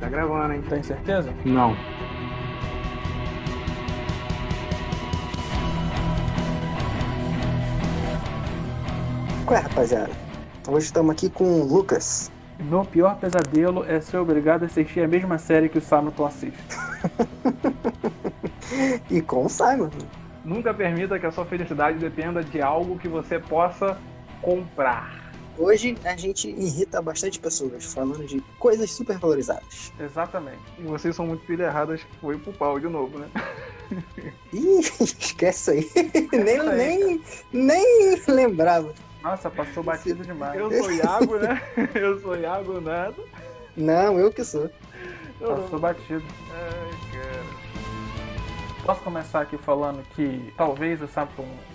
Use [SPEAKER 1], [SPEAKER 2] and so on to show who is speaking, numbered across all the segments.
[SPEAKER 1] Tá gravando, hein?
[SPEAKER 2] Tem certeza?
[SPEAKER 1] Não.
[SPEAKER 3] Qual é, rapaziada? Hoje estamos aqui com o Lucas.
[SPEAKER 2] Meu pior pesadelo é ser obrigado a assistir a mesma série que o Samilton assiste.
[SPEAKER 3] e com o Simon.
[SPEAKER 1] Nunca permita que a sua felicidade dependa de algo que você possa comprar.
[SPEAKER 3] Hoje a gente irrita bastante pessoas falando de coisas super valorizadas.
[SPEAKER 2] Exatamente.
[SPEAKER 1] E vocês são muito pilha erradas, foi pro pau de novo, né?
[SPEAKER 3] Ih, esquece aí. nem,
[SPEAKER 1] aí,
[SPEAKER 3] nem, nem lembrava.
[SPEAKER 2] Nossa, passou batido demais.
[SPEAKER 1] Eu sou Iago, né? Eu sou Iago nada.
[SPEAKER 3] Não, eu que sou.
[SPEAKER 1] Eu
[SPEAKER 2] passou
[SPEAKER 1] não.
[SPEAKER 2] batido.
[SPEAKER 1] Ai, cara.
[SPEAKER 2] Posso começar aqui falando que talvez o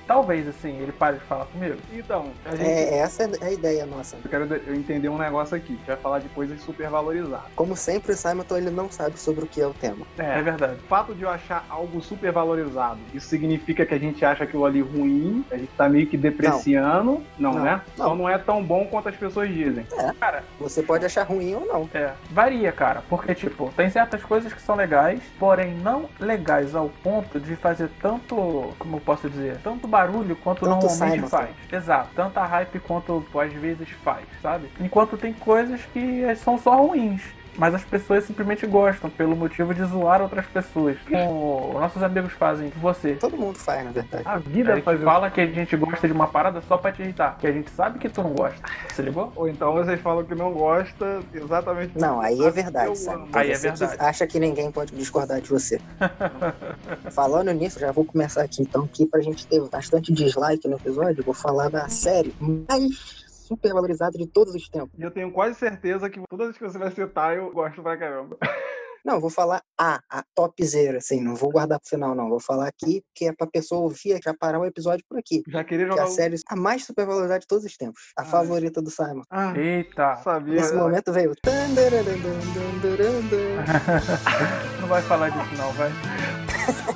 [SPEAKER 2] talvez, assim, ele pare de falar comigo.
[SPEAKER 1] Então, é, gente...
[SPEAKER 3] É, essa é a ideia nossa.
[SPEAKER 1] Eu quero eu entender um negócio aqui, que vai falar de coisas supervalorizadas.
[SPEAKER 3] Como sempre, o Simon, ele não sabe sobre o que é o tema.
[SPEAKER 2] É, é verdade.
[SPEAKER 1] O fato de eu achar algo supervalorizado, isso significa que a gente acha aquilo ali ruim, a gente tá meio que depreciando, não,
[SPEAKER 3] não,
[SPEAKER 1] não?
[SPEAKER 3] Não.
[SPEAKER 1] Então não é tão bom quanto as pessoas dizem. É.
[SPEAKER 2] Cara,
[SPEAKER 3] você pode achar ruim ou não.
[SPEAKER 2] É. Varia, cara, porque, tipo, tem certas coisas que são legais, porém não legais ao ponto de fazer tanto, como eu posso dizer, tanto barulho quanto
[SPEAKER 3] Tanto
[SPEAKER 2] normalmente
[SPEAKER 3] sai,
[SPEAKER 2] faz. Exato, tanta hype quanto às vezes faz, sabe? Enquanto tem coisas que são só ruins mas as pessoas simplesmente gostam pelo motivo de zoar outras pessoas. É. Como nossos amigos fazem com você.
[SPEAKER 3] Todo mundo faz, na verdade.
[SPEAKER 1] A vida
[SPEAKER 2] é
[SPEAKER 1] faz
[SPEAKER 2] fala que a gente gosta de uma parada só pra te irritar, que a gente sabe que tu não gosta. Se ligou?
[SPEAKER 1] Ou então vocês falam que não gosta exatamente.
[SPEAKER 3] Não, aí é verdade, sabe?
[SPEAKER 2] Aí é,
[SPEAKER 3] é
[SPEAKER 2] verdade.
[SPEAKER 3] Acha que ninguém pode discordar de você. Falando nisso, já vou começar aqui então, que pra gente ter bastante dislike no episódio, vou falar da série mais super valorizado de todos os tempos.
[SPEAKER 1] E eu tenho quase certeza que todas as que você vai citar, eu gosto pra caramba.
[SPEAKER 3] Não, vou falar a, a topzera, assim, não vou guardar pro final, não. Vou falar aqui, que é pra pessoa ouvir, é já parar o episódio por aqui.
[SPEAKER 1] Já queria jogar.
[SPEAKER 3] Que é a série a mais supervalorizada de todos os tempos. A
[SPEAKER 1] Ai.
[SPEAKER 3] favorita do Simon.
[SPEAKER 1] Ah,
[SPEAKER 2] Eita!
[SPEAKER 1] Sabia.
[SPEAKER 3] Nesse momento veio. Não vai falar disso, não, vai.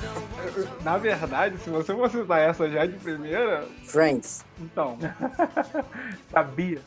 [SPEAKER 1] Na verdade, se você fosse citar essa já de primeira,
[SPEAKER 3] Friends.
[SPEAKER 1] então.
[SPEAKER 2] Sabia.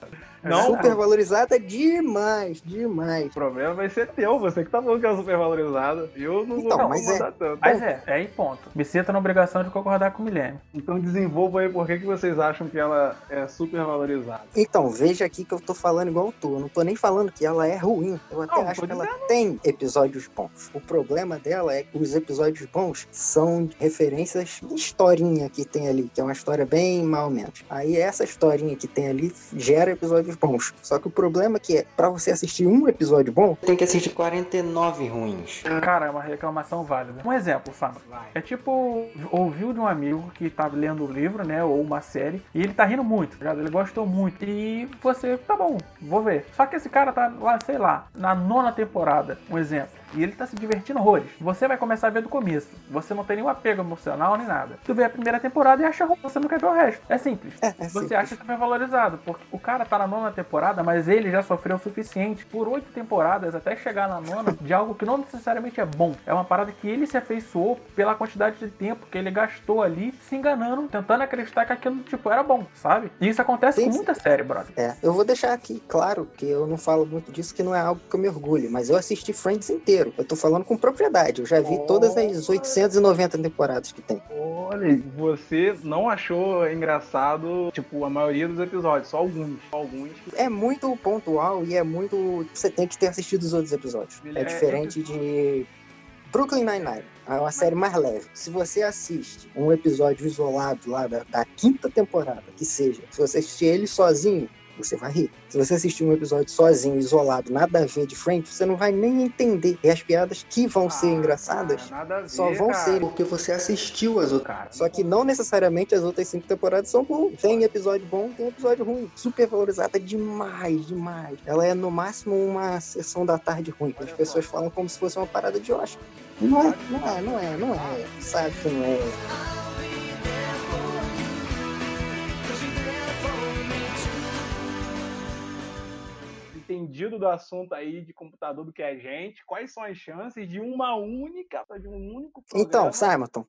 [SPEAKER 1] Não,
[SPEAKER 3] Super valorizada demais, demais.
[SPEAKER 1] O problema vai ser teu, você que tá falando que é super valorizada. Eu não
[SPEAKER 3] Então,
[SPEAKER 1] vou
[SPEAKER 3] mas
[SPEAKER 1] incomodar tanto.
[SPEAKER 2] Mas é, é em ponto. Me sinta na obrigação de concordar com o Milênio.
[SPEAKER 1] Então desenvolva aí por que, que vocês acham que ela é super valorizada.
[SPEAKER 3] Então, veja aqui que eu tô falando igual tu. Eu não tô nem falando que ela é ruim. Eu até
[SPEAKER 1] Não,
[SPEAKER 3] acho que ela tem episódios bons. O problema dela é que os episódios bons são referências de historinha que tem ali, que é uma história bem mal menos. Aí essa historinha que tem ali gera episódios bons. Só que o problema é que é, pra você assistir um episódio bom,
[SPEAKER 4] Tem que assistir 49 ruins.
[SPEAKER 2] Cara, é uma reclamação válida. Um exemplo, Sam. É tipo, ouviu de um amigo que tá lendo um livro, né, ou uma série, e ele tá rindo muito, tá ligado? Ele gostou muito. E você, tá bom, vou ver. Só que esse cara tá lá, sei lá, na nona temporada, um exemplo. E ele tá se divertindo horrores. Você vai começar a ver do começo. Você não tem nenhum apego emocional nem nada. Tu vê a primeira temporada e acha ruim. Você não quer ver o resto. É simples.
[SPEAKER 3] é, é
[SPEAKER 2] Você
[SPEAKER 3] simples.
[SPEAKER 2] acha super valorizado, porque o cara tá na nona temporada, mas ele já sofreu o suficiente por oito temporadas até chegar na nona de algo que não necessariamente é bom. É uma parada que ele se afeiçoou pela quantidade de tempo que ele gastou ali se enganando, tentando acreditar que aquilo, tipo, era bom, sabe? E isso acontece
[SPEAKER 3] Sim,
[SPEAKER 2] com muita série, brother.
[SPEAKER 3] É, eu vou deixar aqui claro que eu não falo muito disso, que não é algo que eu me orgulho, mas eu assisti Friends inteiro. Eu tô falando com propriedade. Eu já vi todas as 890 temporadas que tem.
[SPEAKER 1] Olha, você não achou engraçado, tipo, a maioria dos episódios, só alguns. Só alguns.
[SPEAKER 3] É muito pontual e é muito. Você tem que ter assistido os outros episódios. É
[SPEAKER 1] é-
[SPEAKER 3] diferente de Brooklyn Nine-Nine. É uma série mais leve. Se você assiste um episódio isolado lá da, da quinta temporada, que seja, se você assistir ele sozinho, você vai rir. Se você assistir um episódio sozinho, isolado, nada a ver de frente, você não vai nem entender. E as piadas que vão ser
[SPEAKER 1] Ah,
[SPEAKER 3] engraçadas
[SPEAKER 1] cara, nada a ver,
[SPEAKER 3] só vão
[SPEAKER 1] cara.
[SPEAKER 3] ser
[SPEAKER 4] Porque você assistiu as outras.
[SPEAKER 1] Cara,
[SPEAKER 3] Só que não necessariamente as outras cinco temporadas são boas. Tem episódio bom, tem episódio ruim. Super valorizada demais, demais. Ela é no máximo uma sessão da tarde ruim. que As pessoas falam como se fosse uma parada de Oscar. Não é, não é, não é, não é. Sabe que não é.
[SPEAKER 1] Entendido do assunto aí de computador do que a gente, quais são as chances de uma única, de um único programa...
[SPEAKER 3] Então, Simonton,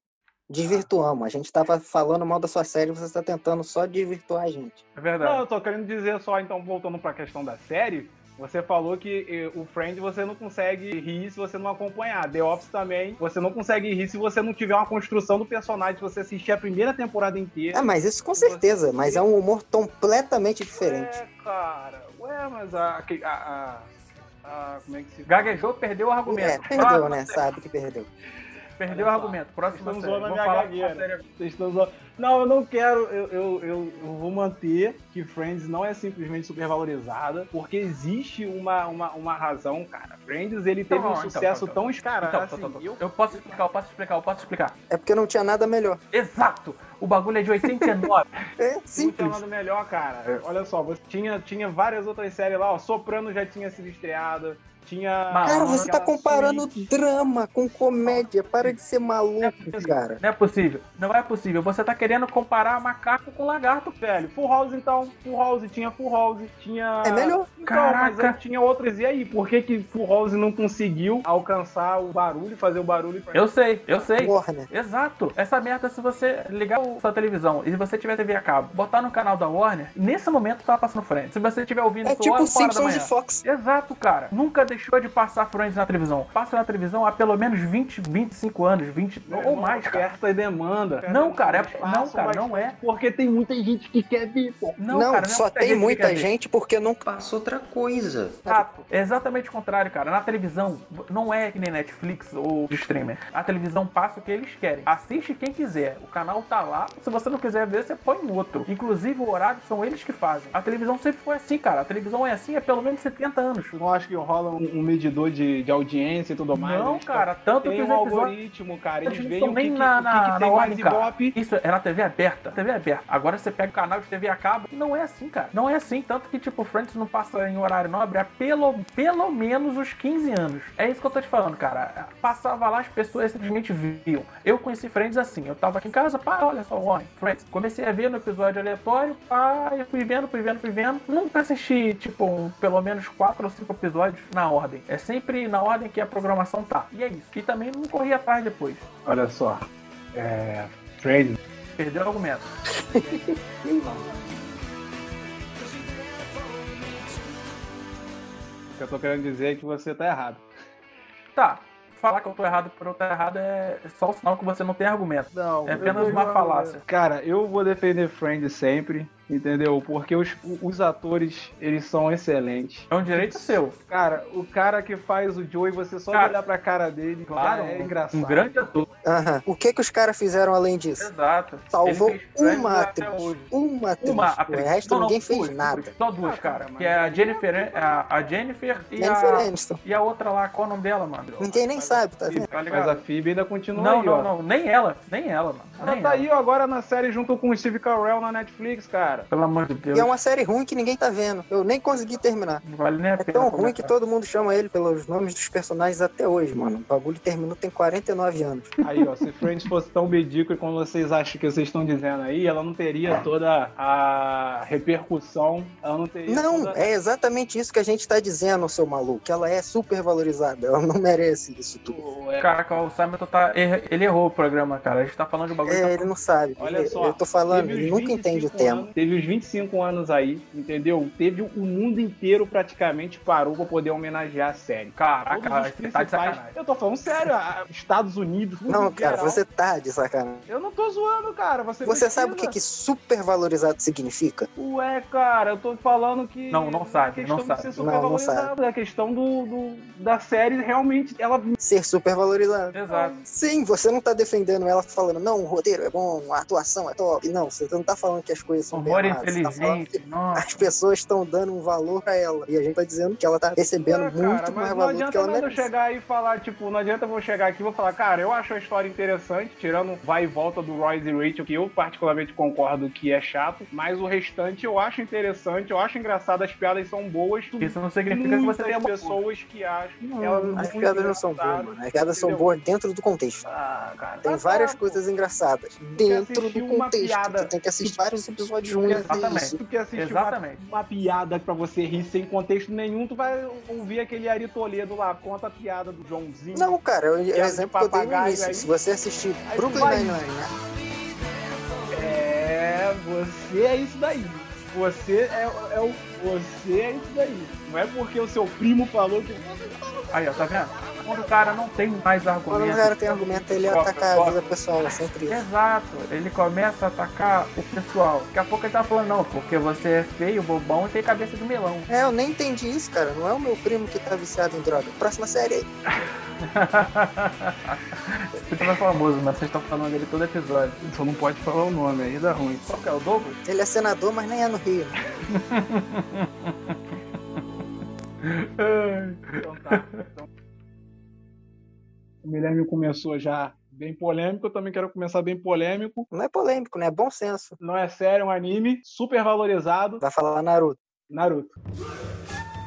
[SPEAKER 3] desvirtuamos. A gente tava falando mal da sua série, você está tentando só desvirtuar a gente.
[SPEAKER 2] É verdade.
[SPEAKER 1] Não, eu tô querendo dizer só, então, voltando pra questão da série, Você falou que eh, o Friends você não consegue rir se você não acompanhar. The Office também, você não consegue rir se você não tiver uma construção do personagem, se você assistir a primeira temporada inteira.
[SPEAKER 3] É, mas isso com certeza, mas é um humor completamente diferente.
[SPEAKER 1] É, cara. Ué, mas a. a, a, a como é que se.
[SPEAKER 2] Gaguejou, perdeu o argumento.
[SPEAKER 3] É, perdeu, né? Sabe que perdeu.
[SPEAKER 2] Perdeu o argumento. Próxima
[SPEAKER 1] Estamos
[SPEAKER 2] série.
[SPEAKER 1] a
[SPEAKER 2] falar
[SPEAKER 1] gagueira.
[SPEAKER 2] uma série-
[SPEAKER 1] Vocês estão zoando. Não, eu não quero. Eu, eu, eu, eu vou manter que Friends não é simplesmente supervalorizada, porque existe uma, uma, uma razão, cara. Friends ele teve
[SPEAKER 2] Então,
[SPEAKER 1] um
[SPEAKER 2] então,
[SPEAKER 1] sucesso
[SPEAKER 2] então,
[SPEAKER 1] tão escarado.
[SPEAKER 2] Então,
[SPEAKER 1] assim,
[SPEAKER 2] então, então,
[SPEAKER 1] eu-
[SPEAKER 2] Eu posso explicar, eu posso explicar, eu posso explicar.
[SPEAKER 3] É porque não tinha nada melhor.
[SPEAKER 2] Exato! O bagulho é de 89.
[SPEAKER 3] É
[SPEAKER 1] Não tinha
[SPEAKER 3] simples.
[SPEAKER 1] nada melhor, cara. Olha só, você tinha, tinha várias outras séries lá, ó. Soprano já tinha sido estreada. Tinha.
[SPEAKER 3] Cara, você tá comparando
[SPEAKER 1] Suits.
[SPEAKER 3] drama com comédia. Para de ser maluco, cara.
[SPEAKER 2] Não é possível. Não é possível. Você tá querendo comparar macaco com lagarto.
[SPEAKER 1] Velho, Full House então. Full House, tinha Full House, tinha.
[SPEAKER 3] É melhor.
[SPEAKER 1] Então, mas
[SPEAKER 2] Caraca.
[SPEAKER 1] aí tinha outras. E aí, por que que Full House não conseguiu alcançar o barulho, fazer o barulho pra
[SPEAKER 2] Eu sei, eu sei.
[SPEAKER 3] Warner.
[SPEAKER 2] Exato. Essa merda, se você ligar a sua televisão e se você tiver TV a cabo, botar no canal da Warner, nesse momento tá passando Friends. Se você estiver ouvindo
[SPEAKER 3] É
[SPEAKER 2] isso
[SPEAKER 3] tipo
[SPEAKER 2] hora
[SPEAKER 3] Simpsons e Fox.
[SPEAKER 2] Exato, cara. Nunca deixou de passar Friends na televisão. Passa na televisão há pelo menos 20, 25 anos, 20
[SPEAKER 1] Meu
[SPEAKER 2] ou mais, cara.
[SPEAKER 1] Oferta e demanda.
[SPEAKER 2] Não, cara, é-
[SPEAKER 1] Passam
[SPEAKER 2] não, cara, não é.
[SPEAKER 1] Porque tem muita gente que quer ver, pô.
[SPEAKER 2] Não,
[SPEAKER 3] Não,
[SPEAKER 2] cara,
[SPEAKER 3] só
[SPEAKER 2] muita
[SPEAKER 3] tem
[SPEAKER 2] gente que
[SPEAKER 3] muita gente porque não.
[SPEAKER 4] Passa outra coisa.
[SPEAKER 2] Exato. É exatamente o contrário, cara. Na televisão, não é que nem Netflix ou streamer. A televisão passa o que eles querem. Assiste quem quiser. O canal tá lá. Se você não quiser ver, você põe em outro. Inclusive, o horário são eles que fazem. A televisão sempre foi assim, cara. A televisão é assim há pelo menos 70 anos.
[SPEAKER 1] Não acha que rola um, um medidor de, de audiência e tudo mais?
[SPEAKER 2] Não,
[SPEAKER 1] Eles
[SPEAKER 2] cara. Tanto
[SPEAKER 1] Tem
[SPEAKER 2] que
[SPEAKER 1] um
[SPEAKER 2] episódios...
[SPEAKER 1] algoritmo, cara. Eles
[SPEAKER 2] Eles não
[SPEAKER 1] veem
[SPEAKER 2] estão
[SPEAKER 1] o que,
[SPEAKER 2] nem
[SPEAKER 1] que,
[SPEAKER 2] na,
[SPEAKER 1] que
[SPEAKER 2] na,
[SPEAKER 1] que
[SPEAKER 2] na
[SPEAKER 1] tem
[SPEAKER 2] ordem,
[SPEAKER 1] mais.
[SPEAKER 2] Isso é na TV aberta. TV aberta. Agora você pega o canal de TV a cabo e não é assim, cara. Não é assim. Tanto que, tipo, Friends não passa em horário nobre há pelo, pelo menos uns 15 anos. É isso que eu tô te falando, cara. Passava lá, as pessoas simplesmente viam. Eu conheci Friends assim. Eu tava aqui em casa, pá, olha só, olha, Friends. Comecei a ver no episódio aleatório, pá, eu fui vendo, fui vendo, fui vendo. Nunca assisti, tipo, um- pelo menos 4 ou 5 episódios na ordem. É sempre na ordem que a programação tá. E é isso. E também não corri atrás depois.
[SPEAKER 1] Olha só. É. Friends.
[SPEAKER 2] Perdeu o argumento.
[SPEAKER 1] O que eu tô querendo dizer é que você tá errado.
[SPEAKER 2] Tá. Falar que eu tô errado por eu estar errado é só o sinal que você não tem argumento.
[SPEAKER 1] Não,
[SPEAKER 2] É apenas uma falácia.
[SPEAKER 1] Cara, eu vou defender Friends sempre, entendeu? Porque os, os atores, eles são excelentes.
[SPEAKER 2] É um direito seu.
[SPEAKER 1] Cara, o cara que faz o Joey, você só
[SPEAKER 2] Cara,
[SPEAKER 1] olhar pra cara dele,
[SPEAKER 2] Claro,
[SPEAKER 1] é engraçado.
[SPEAKER 2] um grande ator.
[SPEAKER 3] Aham. O que que os caras fizeram além disso?
[SPEAKER 2] Exato.
[SPEAKER 3] Salvou
[SPEAKER 2] fez
[SPEAKER 3] uma atriz. Uma atriz.
[SPEAKER 2] Uma
[SPEAKER 3] O resto
[SPEAKER 2] Não, não,
[SPEAKER 3] ninguém fez
[SPEAKER 2] duas,
[SPEAKER 3] nada.
[SPEAKER 2] Só duas,
[SPEAKER 1] Ah,
[SPEAKER 2] cara.
[SPEAKER 1] mas-
[SPEAKER 2] Que é a Jennifer, a, a Jennifer e
[SPEAKER 3] Jennifer
[SPEAKER 2] a,
[SPEAKER 3] Aniston.
[SPEAKER 2] e a outra lá, qual é o nome dela, mano?
[SPEAKER 3] Ninguém nem sabe, tá vendo?
[SPEAKER 2] Tá
[SPEAKER 1] Mas a Phoebe ainda continua
[SPEAKER 2] Não,
[SPEAKER 1] aí,
[SPEAKER 2] não,
[SPEAKER 1] ó.
[SPEAKER 2] não. Nem ela. Nem ela, mano.
[SPEAKER 1] Ela
[SPEAKER 2] Nem
[SPEAKER 1] tá
[SPEAKER 2] ela.
[SPEAKER 1] aí agora na série junto com o Steve Carell na Netflix, cara.
[SPEAKER 2] Pelo amor de Deus.
[SPEAKER 3] E é uma série ruim que ninguém tá vendo. Eu nem consegui terminar.
[SPEAKER 2] Não vale nem a
[SPEAKER 3] É
[SPEAKER 2] pena.
[SPEAKER 3] tão ruim que todo mundo chama ele pelos nomes dos personagens até hoje, mano. O bagulho terminou tem 49 anos.
[SPEAKER 1] Aí, ó, se Friends fosse tão medíocre como vocês acham que vocês estão dizendo aí, ela não teria toda a repercussão, ela não teria
[SPEAKER 3] Não,
[SPEAKER 1] toda...
[SPEAKER 3] é exatamente isso que a gente tá dizendo, seu maluco. Que ela é super valorizada. Ela não merece isso tudo.
[SPEAKER 1] É,
[SPEAKER 2] Caraca, o Simon tá. Ele errou o programa, cara. A gente tá falando de bagulho.
[SPEAKER 3] É,
[SPEAKER 2] que
[SPEAKER 3] ele não sabe.
[SPEAKER 1] Olha
[SPEAKER 3] Ele-
[SPEAKER 1] só,
[SPEAKER 3] eu tô falando, ele nunca entende o
[SPEAKER 1] 25
[SPEAKER 3] tema.
[SPEAKER 1] anos- teve os 25 anos aí, entendeu? Teve o mundo inteiro praticamente parou pra poder homenagear a série.
[SPEAKER 2] Caraca, você tá de
[SPEAKER 1] principais-
[SPEAKER 2] sacanagem.
[SPEAKER 1] Eu tô falando sério, Estados Unidos.
[SPEAKER 3] Não, cara,
[SPEAKER 1] geral.
[SPEAKER 3] você tá de sacanagem.
[SPEAKER 1] Eu não tô zoando, cara. Você,
[SPEAKER 3] Você sabe o que, que super valorizado significa?
[SPEAKER 1] Ué, cara, eu tô falando que.
[SPEAKER 2] Não, não sabe, não sabe.
[SPEAKER 1] ser
[SPEAKER 3] Não, não.
[SPEAKER 1] É a questão do, do- da série realmente. Ela.
[SPEAKER 3] Ser super valorizado.
[SPEAKER 2] Exato.
[SPEAKER 3] Sim, você não tá defendendo ela falando, não, o roteiro é bom, a atuação é top. Não, você não tá falando que as coisas são bem Tá falando
[SPEAKER 2] inteligente.
[SPEAKER 3] que
[SPEAKER 2] Nossa.
[SPEAKER 3] as pessoas estão dando um valor pra ela. E a gente tá dizendo que ela tá recebendo
[SPEAKER 1] Ué, cara,
[SPEAKER 3] muito mais
[SPEAKER 1] não
[SPEAKER 3] valor do que
[SPEAKER 1] adianta
[SPEAKER 3] ela
[SPEAKER 1] nada eu
[SPEAKER 3] merece.
[SPEAKER 1] chegar e falar, tipo, não adianta eu vou chegar aqui e vou falar, cara, eu acho a história interessante, tirando vai e volta do Royce e Rachel, que eu particularmente concordo que é chato, mas o restante eu acho interessante, eu acho engraçado, as piadas são boas.
[SPEAKER 2] Isso não significa que você uma
[SPEAKER 1] pessoas que acham
[SPEAKER 3] Não,
[SPEAKER 1] elas
[SPEAKER 3] as piadas não são boas, mano. As piadas são boas dentro do contexto.
[SPEAKER 1] Ah, cara.
[SPEAKER 3] Tem
[SPEAKER 1] tá
[SPEAKER 3] várias
[SPEAKER 1] certo.
[SPEAKER 3] coisas engraçadas dentro do contexto.
[SPEAKER 1] piada.
[SPEAKER 3] Tu tem que assistir vários episódios
[SPEAKER 1] Quer
[SPEAKER 3] ruins.
[SPEAKER 2] Exatamente.
[SPEAKER 1] Quer assistir
[SPEAKER 2] Exatamente.
[SPEAKER 1] Uma, uma piada pra você rir sem contexto nenhum, tu vai ouvir aquele Ari Toledo lá, conta a piada do Joãozinho.
[SPEAKER 3] Não, cara, é o exemplo que eu dei no
[SPEAKER 1] papagaio
[SPEAKER 3] início.
[SPEAKER 1] aí.
[SPEAKER 3] Se você assistir Brooklyn Nine-Nine, né?
[SPEAKER 1] É, você é isso daí. Você é, é o. Você é isso daí. Não é porque o seu primo falou que.
[SPEAKER 2] Aí, ó, tá vendo? Quando o cara não tem mais
[SPEAKER 3] Quando
[SPEAKER 2] argumento.
[SPEAKER 3] o cara tem argumento, ele ataca a vida pessoal, é sempre isso.
[SPEAKER 2] Exato, ele começa a atacar o pessoal. Daqui a pouco ele tá falando, não, porque você é feio, bobão e tem cabeça de melão.
[SPEAKER 3] É, eu nem entendi isso, cara. Não é o meu primo que tá viciado em droga. Próxima série aí.
[SPEAKER 2] Fica mais famoso, mas vocês estão falando dele todo episódio.
[SPEAKER 1] Só não pode falar o nome, aí dá ruim.
[SPEAKER 2] Qual que é o Douglas?
[SPEAKER 3] Ele é senador, mas nem é no Rio.
[SPEAKER 1] Então tá. Então... O Guilherme começou já bem polêmico, eu também quero começar bem polêmico.
[SPEAKER 3] Não é polêmico, né? É bom senso.
[SPEAKER 1] Não é sério, é um anime super valorizado.
[SPEAKER 3] Vai falar Naruto.
[SPEAKER 1] Naruto.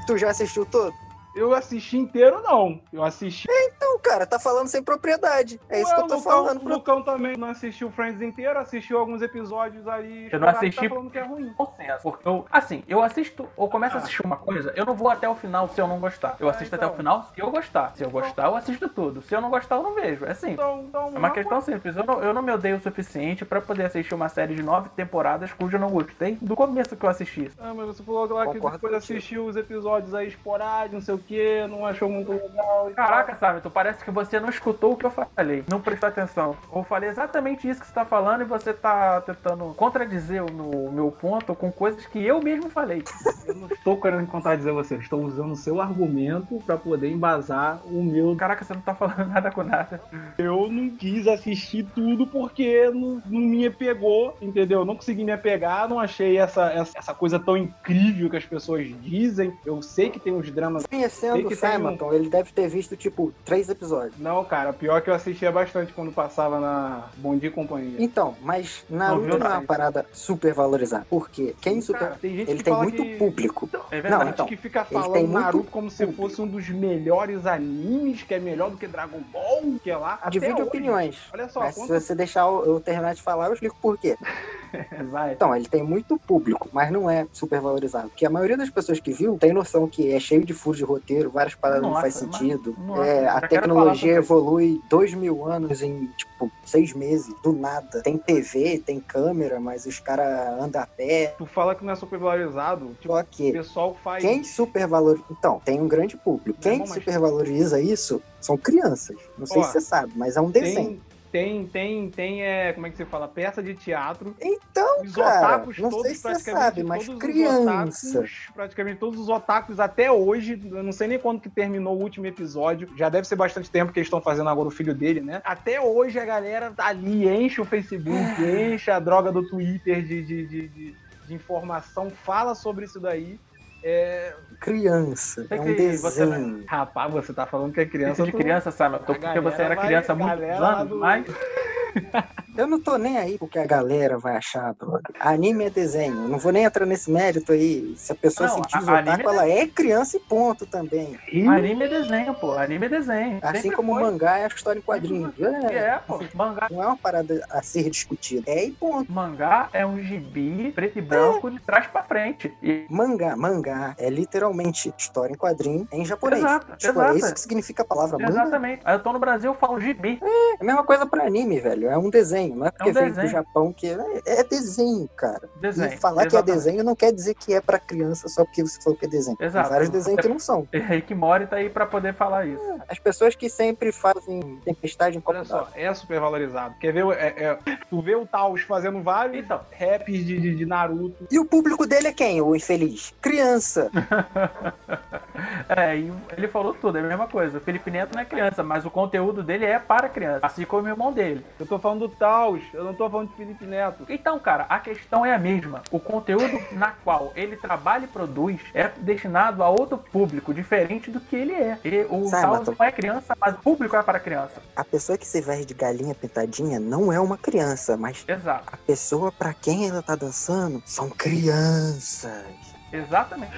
[SPEAKER 3] Tu já assistiu todo?
[SPEAKER 1] Eu assisti inteiro, não. Eu assisti.
[SPEAKER 3] Não, cara, tá falando sem propriedade. É isso
[SPEAKER 1] Ué,
[SPEAKER 3] que eu tô
[SPEAKER 1] Lucão,
[SPEAKER 3] falando.
[SPEAKER 1] O. Lucão também não assistiu Friends inteiro, assistiu alguns episódios aí.
[SPEAKER 2] Eu não
[SPEAKER 1] esporádicos,
[SPEAKER 2] assisti-
[SPEAKER 1] Tá falando que é ruim.
[SPEAKER 2] Consenso. Porque eu, assim, eu assisto, ou começo a
[SPEAKER 1] Ah.
[SPEAKER 2] assistir uma coisa, eu não vou até o final se eu não gostar. Eu
[SPEAKER 1] Ah,
[SPEAKER 2] assisto
[SPEAKER 1] então.
[SPEAKER 2] até o final se eu gostar. Se eu gostar, eu assisto tudo. Se eu não gostar, eu não vejo. É assim.
[SPEAKER 1] Então, então,
[SPEAKER 2] É uma questão simples. Eu não, eu não me odeio o suficiente pra poder assistir uma série de nove temporadas cujo eu não gostei do começo que eu assisti.
[SPEAKER 1] Ah, mas você falou lá que depois assistiu os episódios aí esporádicos, não sei o que, não achou muito legal.
[SPEAKER 2] Caraca, sabe? Tu parece que você não escutou o que eu falei. Não prestou atenção. Eu falei exatamente isso que você tá falando e você tá tentando contradizer o meu, ponto com coisas que eu mesmo falei.
[SPEAKER 1] Eu não estou querendo contradizer você, eu estou usando o seu argumento pra poder embasar o meu.
[SPEAKER 2] Caraca, você não tá falando nada com nada.
[SPEAKER 1] Eu não quis assistir tudo porque não, não me pegou, entendeu? Não consegui me apegar, não achei essa, essa, essa coisa tão incrível que as pessoas dizem. Eu sei que tem uns dramas.
[SPEAKER 3] Conhecendo
[SPEAKER 1] Tem
[SPEAKER 3] o
[SPEAKER 1] ter um-
[SPEAKER 3] ele deve ter visto, tipo, três episódios.
[SPEAKER 1] Não, cara, pior que eu assistia bastante quando passava na Bom Dia e Companhia.
[SPEAKER 3] Então, mas Naruto
[SPEAKER 2] viu
[SPEAKER 3] não, é uma parada super valorizada. Por quê? Quem super...
[SPEAKER 1] Cara, tem gente
[SPEAKER 3] Ele
[SPEAKER 1] que
[SPEAKER 3] tem muito
[SPEAKER 1] que...
[SPEAKER 3] público.
[SPEAKER 2] É
[SPEAKER 3] Não,
[SPEAKER 2] verdade.
[SPEAKER 1] Gente
[SPEAKER 3] então,
[SPEAKER 1] que fica
[SPEAKER 3] ele
[SPEAKER 1] falando
[SPEAKER 3] tem muito
[SPEAKER 1] Naruto como se
[SPEAKER 3] público.
[SPEAKER 1] fosse um dos melhores animes, que é melhor do que Dragon Ball, que é lá. Até
[SPEAKER 3] Divide
[SPEAKER 1] hoje.
[SPEAKER 3] opiniões.
[SPEAKER 1] Olha só,
[SPEAKER 3] Mas se você deixar eu terminar de falar, eu explico por quê.
[SPEAKER 1] Vai.
[SPEAKER 3] Então, ele tem muito público, mas não é super valorizado. Porque a maioria das pessoas que viu tem noção que é cheio de furos de roteiro, várias paradas não
[SPEAKER 2] Nossa,
[SPEAKER 3] faz
[SPEAKER 2] mas-
[SPEAKER 3] sentido.
[SPEAKER 2] nossa,
[SPEAKER 3] É,
[SPEAKER 2] já
[SPEAKER 3] a
[SPEAKER 2] quero
[SPEAKER 3] tecnologia evolui dois mil anos em, tipo, seis meses, do nada. Tem TV, tem câmera, mas os caras andam a pé.
[SPEAKER 1] Tu fala que não é super valorizado, tipo, o pessoal faz.
[SPEAKER 3] quem supervaloriza. Então, tem um grande público.
[SPEAKER 1] Não,
[SPEAKER 3] Quem
[SPEAKER 1] mas-
[SPEAKER 3] supervaloriza isso são crianças. Não sei
[SPEAKER 1] Ó,
[SPEAKER 3] se você sabe, mas é um desenho.
[SPEAKER 1] Tem, tem, tem, tem, é, como é que você fala? Peça de teatro.
[SPEAKER 3] Então,
[SPEAKER 1] Os
[SPEAKER 3] cara,
[SPEAKER 1] otakus
[SPEAKER 3] não
[SPEAKER 1] todos,
[SPEAKER 3] sei se você
[SPEAKER 1] praticamente
[SPEAKER 3] sabe, mas
[SPEAKER 1] todos
[SPEAKER 3] criança.
[SPEAKER 1] Os otakus, praticamente todos os otakus até hoje, eu não sei nem quando que terminou o último episódio, já deve ser bastante tempo que eles estão fazendo agora o filho dele, né? Até hoje a galera tá ali enche o Facebook, enche a droga do Twitter de, de, de, de- de informação, fala sobre isso daí. É...
[SPEAKER 3] Criança.
[SPEAKER 2] Sei
[SPEAKER 3] É um
[SPEAKER 2] que você
[SPEAKER 3] desenho.
[SPEAKER 1] Rapaz, você tá falando que é criança.
[SPEAKER 2] De criança, sabe? Eu tô
[SPEAKER 1] A
[SPEAKER 2] porque você era criança há muitos anos,
[SPEAKER 1] do-
[SPEAKER 2] mas
[SPEAKER 3] Eu não tô nem aí porque a galera vai achar, brother. Anime é desenho. Eu não vou nem entrar nesse mérito aí. Se a pessoa
[SPEAKER 2] Não,
[SPEAKER 3] sentir otaku,
[SPEAKER 2] é
[SPEAKER 3] ela é criança e ponto também.
[SPEAKER 2] Anime é desenho, pô. Anime é desenho.
[SPEAKER 3] Assim
[SPEAKER 2] Sempre
[SPEAKER 3] como
[SPEAKER 2] foi.
[SPEAKER 3] mangá é a história em quadrinhos. É,
[SPEAKER 2] É, pô. Mangá,
[SPEAKER 3] Não é uma parada a ser discutida. É e ponto.
[SPEAKER 2] mangá é um gibi preto e branco de trás pra frente. E
[SPEAKER 3] Mangá, mangá é literalmente história em quadrinho em japonês.
[SPEAKER 2] Exato,
[SPEAKER 3] Tipo,
[SPEAKER 2] exato.
[SPEAKER 3] É isso que significa a palavra manga.
[SPEAKER 2] Exatamente. Aí eu tô no Brasil, eu falo gibi.
[SPEAKER 3] É a mesma coisa pra anime, velho. É um desenho. Não é porque veio do
[SPEAKER 2] desenho.
[SPEAKER 3] Japão que é, é desenho, cara.
[SPEAKER 2] Desenho.
[SPEAKER 3] E falar que é
[SPEAKER 2] Exatamente.
[SPEAKER 3] desenho não quer dizer que é pra criança só porque você falou que é desenho.
[SPEAKER 2] Exato.
[SPEAKER 3] Tem vários desenhos que não são.
[SPEAKER 2] E Rick Mori tá aí pra poder falar isso.
[SPEAKER 3] As pessoas que sempre fazem tempestade em copo
[SPEAKER 1] Olha só, é super valorizado. Quer ver? é- é- tu vê o Taos fazendo vários
[SPEAKER 2] Então,
[SPEAKER 1] raps de, de, de Naruto.
[SPEAKER 3] E o público dele é quem, o infeliz? Criança.
[SPEAKER 2] é, e ele falou tudo, é a mesma coisa. O Felipe Neto não é criança, mas o conteúdo dele é para criança. Assim como o irmão dele.
[SPEAKER 1] Eu tô falando do Taos, eu não tô falando de Felipe Neto.
[SPEAKER 2] Então, cara, a questão é a mesma. O conteúdo na qual ele trabalha e produz é destinado a outro público, diferente do que ele é. E o Taos
[SPEAKER 3] Matheus.
[SPEAKER 2] não é criança, mas o público é para criança.
[SPEAKER 3] A pessoa que se veste de galinha pintadinha não é uma criança, mas
[SPEAKER 2] Exato.
[SPEAKER 3] a pessoa pra quem ela tá dançando são crianças.
[SPEAKER 2] Exatamente.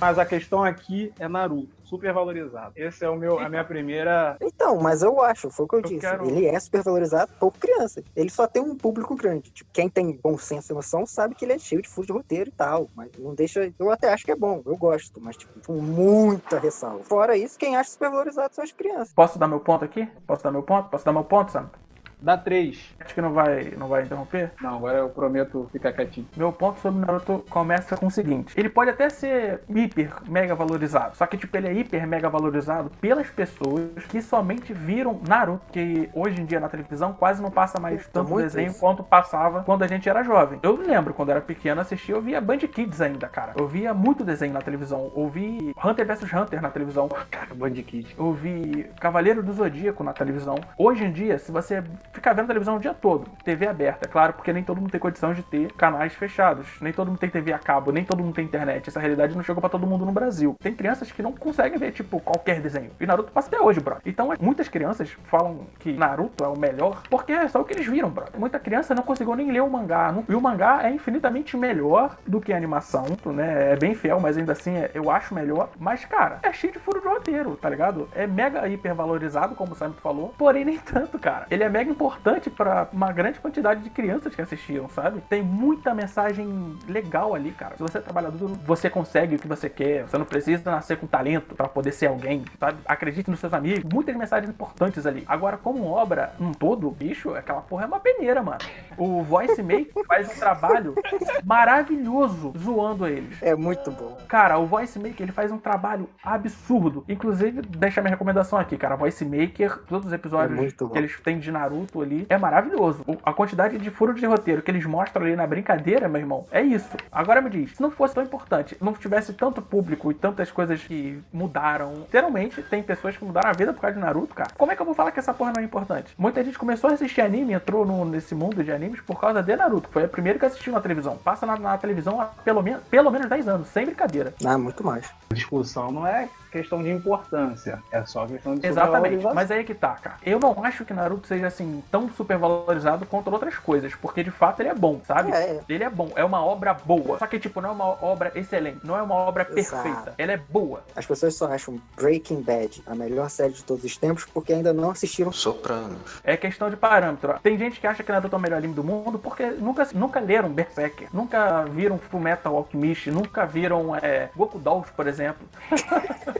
[SPEAKER 1] Mas a questão aqui é Naruto, super valorizado. Esse é o meu, a minha primeira.
[SPEAKER 3] Então, mas eu acho, foi o que eu,
[SPEAKER 2] Eu
[SPEAKER 3] disse.
[SPEAKER 2] quero-
[SPEAKER 3] Ele é supervalorizado por criança. Ele só tem um público grande. Tipo, quem tem bom senso e noção sabe que ele é cheio de furo de roteiro e tal. Mas não deixa. Eu até acho que é bom, eu gosto, mas tipo, com muita ressalva. Fora isso, quem acha supervalorizado são as crianças.
[SPEAKER 2] Posso dar meu ponto aqui? Posso dar meu ponto? Posso dar meu ponto, Sam?
[SPEAKER 1] Dá três.
[SPEAKER 2] Acho que não vai, não vai interromper.
[SPEAKER 1] Não, agora eu prometo ficar quietinho.
[SPEAKER 2] Meu ponto sobre Naruto começa com o seguinte: ele pode até ser hiper mega valorizado, só que tipo ele é hiper mega valorizado pelas pessoas que somente viram Naruto, que hoje em dia na televisão quase não passa mais
[SPEAKER 3] Puta,
[SPEAKER 2] tanto desenho
[SPEAKER 3] isso.
[SPEAKER 2] quanto passava quando a gente era jovem. Eu lembro quando era pequeno assistia, eu via Band Kids ainda, cara. Eu via muito desenho na televisão, eu vi Hunter vs Hunter na televisão.
[SPEAKER 1] Cara, Band Kid.
[SPEAKER 2] Eu vi Cavaleiro do Zodíaco na televisão. Hoje em dia, se você ficar vendo televisão o dia todo, TV aberta, é claro, porque nem todo mundo tem condição de ter canais fechados. Nem todo mundo tem TV a cabo, nem todo mundo tem internet. Essa realidade não chegou pra todo mundo no Brasil. Tem crianças que não conseguem ver, tipo, qualquer desenho. E Naruto passa até hoje, bro. Então, muitas crianças falam que Naruto é o melhor porque é só o que eles viram, bro. Muita criança não conseguiu nem ler o mangá. E o mangá é infinitamente melhor do que a animação, né? É bem fiel, mas ainda assim é- eu acho melhor. Mas, cara, é cheio de furo de roteiro, tá ligado? É mega hiper valorizado, como o Sam falou, porém nem tanto, cara. Ele é mega importante pra uma grande quantidade de crianças que assistiam, sabe? Tem muita mensagem legal ali, cara. Se você é trabalhador, você consegue o que você quer. Você não precisa nascer com talento pra poder ser alguém, sabe? Acredite nos seus amigos. Muitas mensagens importantes ali. Agora, como obra um todo, bicho, aquela porra é uma peneira, mano. O Voice Make faz um trabalho maravilhoso zoando eles.
[SPEAKER 3] É muito bom.
[SPEAKER 2] Cara, o Voice Maker ele faz um trabalho absurdo. Inclusive, deixa minha recomendação aqui, cara. Voice Maker, todos os episódios
[SPEAKER 3] É
[SPEAKER 2] que eles têm de Naruto ali, é maravilhoso. A quantidade de furo de roteiro que eles mostram ali na brincadeira, meu irmão, é isso. Agora me diz, se não fosse tão importante, não tivesse tanto público e tantas coisas que mudaram, literalmente tem pessoas que mudaram a vida por causa de Naruto, cara. Como é que eu vou falar que essa porra não é importante? Muita gente começou a assistir anime, entrou no- nesse mundo de animes por causa de Naruto. Foi o primeiro que assistiu na televisão. Passa na, na televisão há pelo, menos pelo menos 10 anos, sem brincadeira.
[SPEAKER 3] Ah, muito mais.
[SPEAKER 1] A discussão não é questão de importância, é só questão de
[SPEAKER 2] Exatamente, mas aí que tá, cara. Eu não acho que Naruto seja assim tão super valorizado quanto outras coisas, porque de fato ele é bom, sabe?
[SPEAKER 3] É, é.
[SPEAKER 2] Ele é bom, é uma obra boa. Só que, tipo, não é uma obra excelente, não é uma obra
[SPEAKER 3] Exato.
[SPEAKER 2] perfeita. Ela é boa.
[SPEAKER 3] As pessoas só acham Breaking Bad a melhor série de todos os tempos porque ainda não assistiram.
[SPEAKER 4] Sopranos.
[SPEAKER 2] É questão de parâmetro. Tem gente que acha que Naruto é o melhor anime do mundo porque nunca, nunca leram Berserker, nunca viram Fullmetal Alchemist, nunca viram é, Goku Dolls, por exemplo.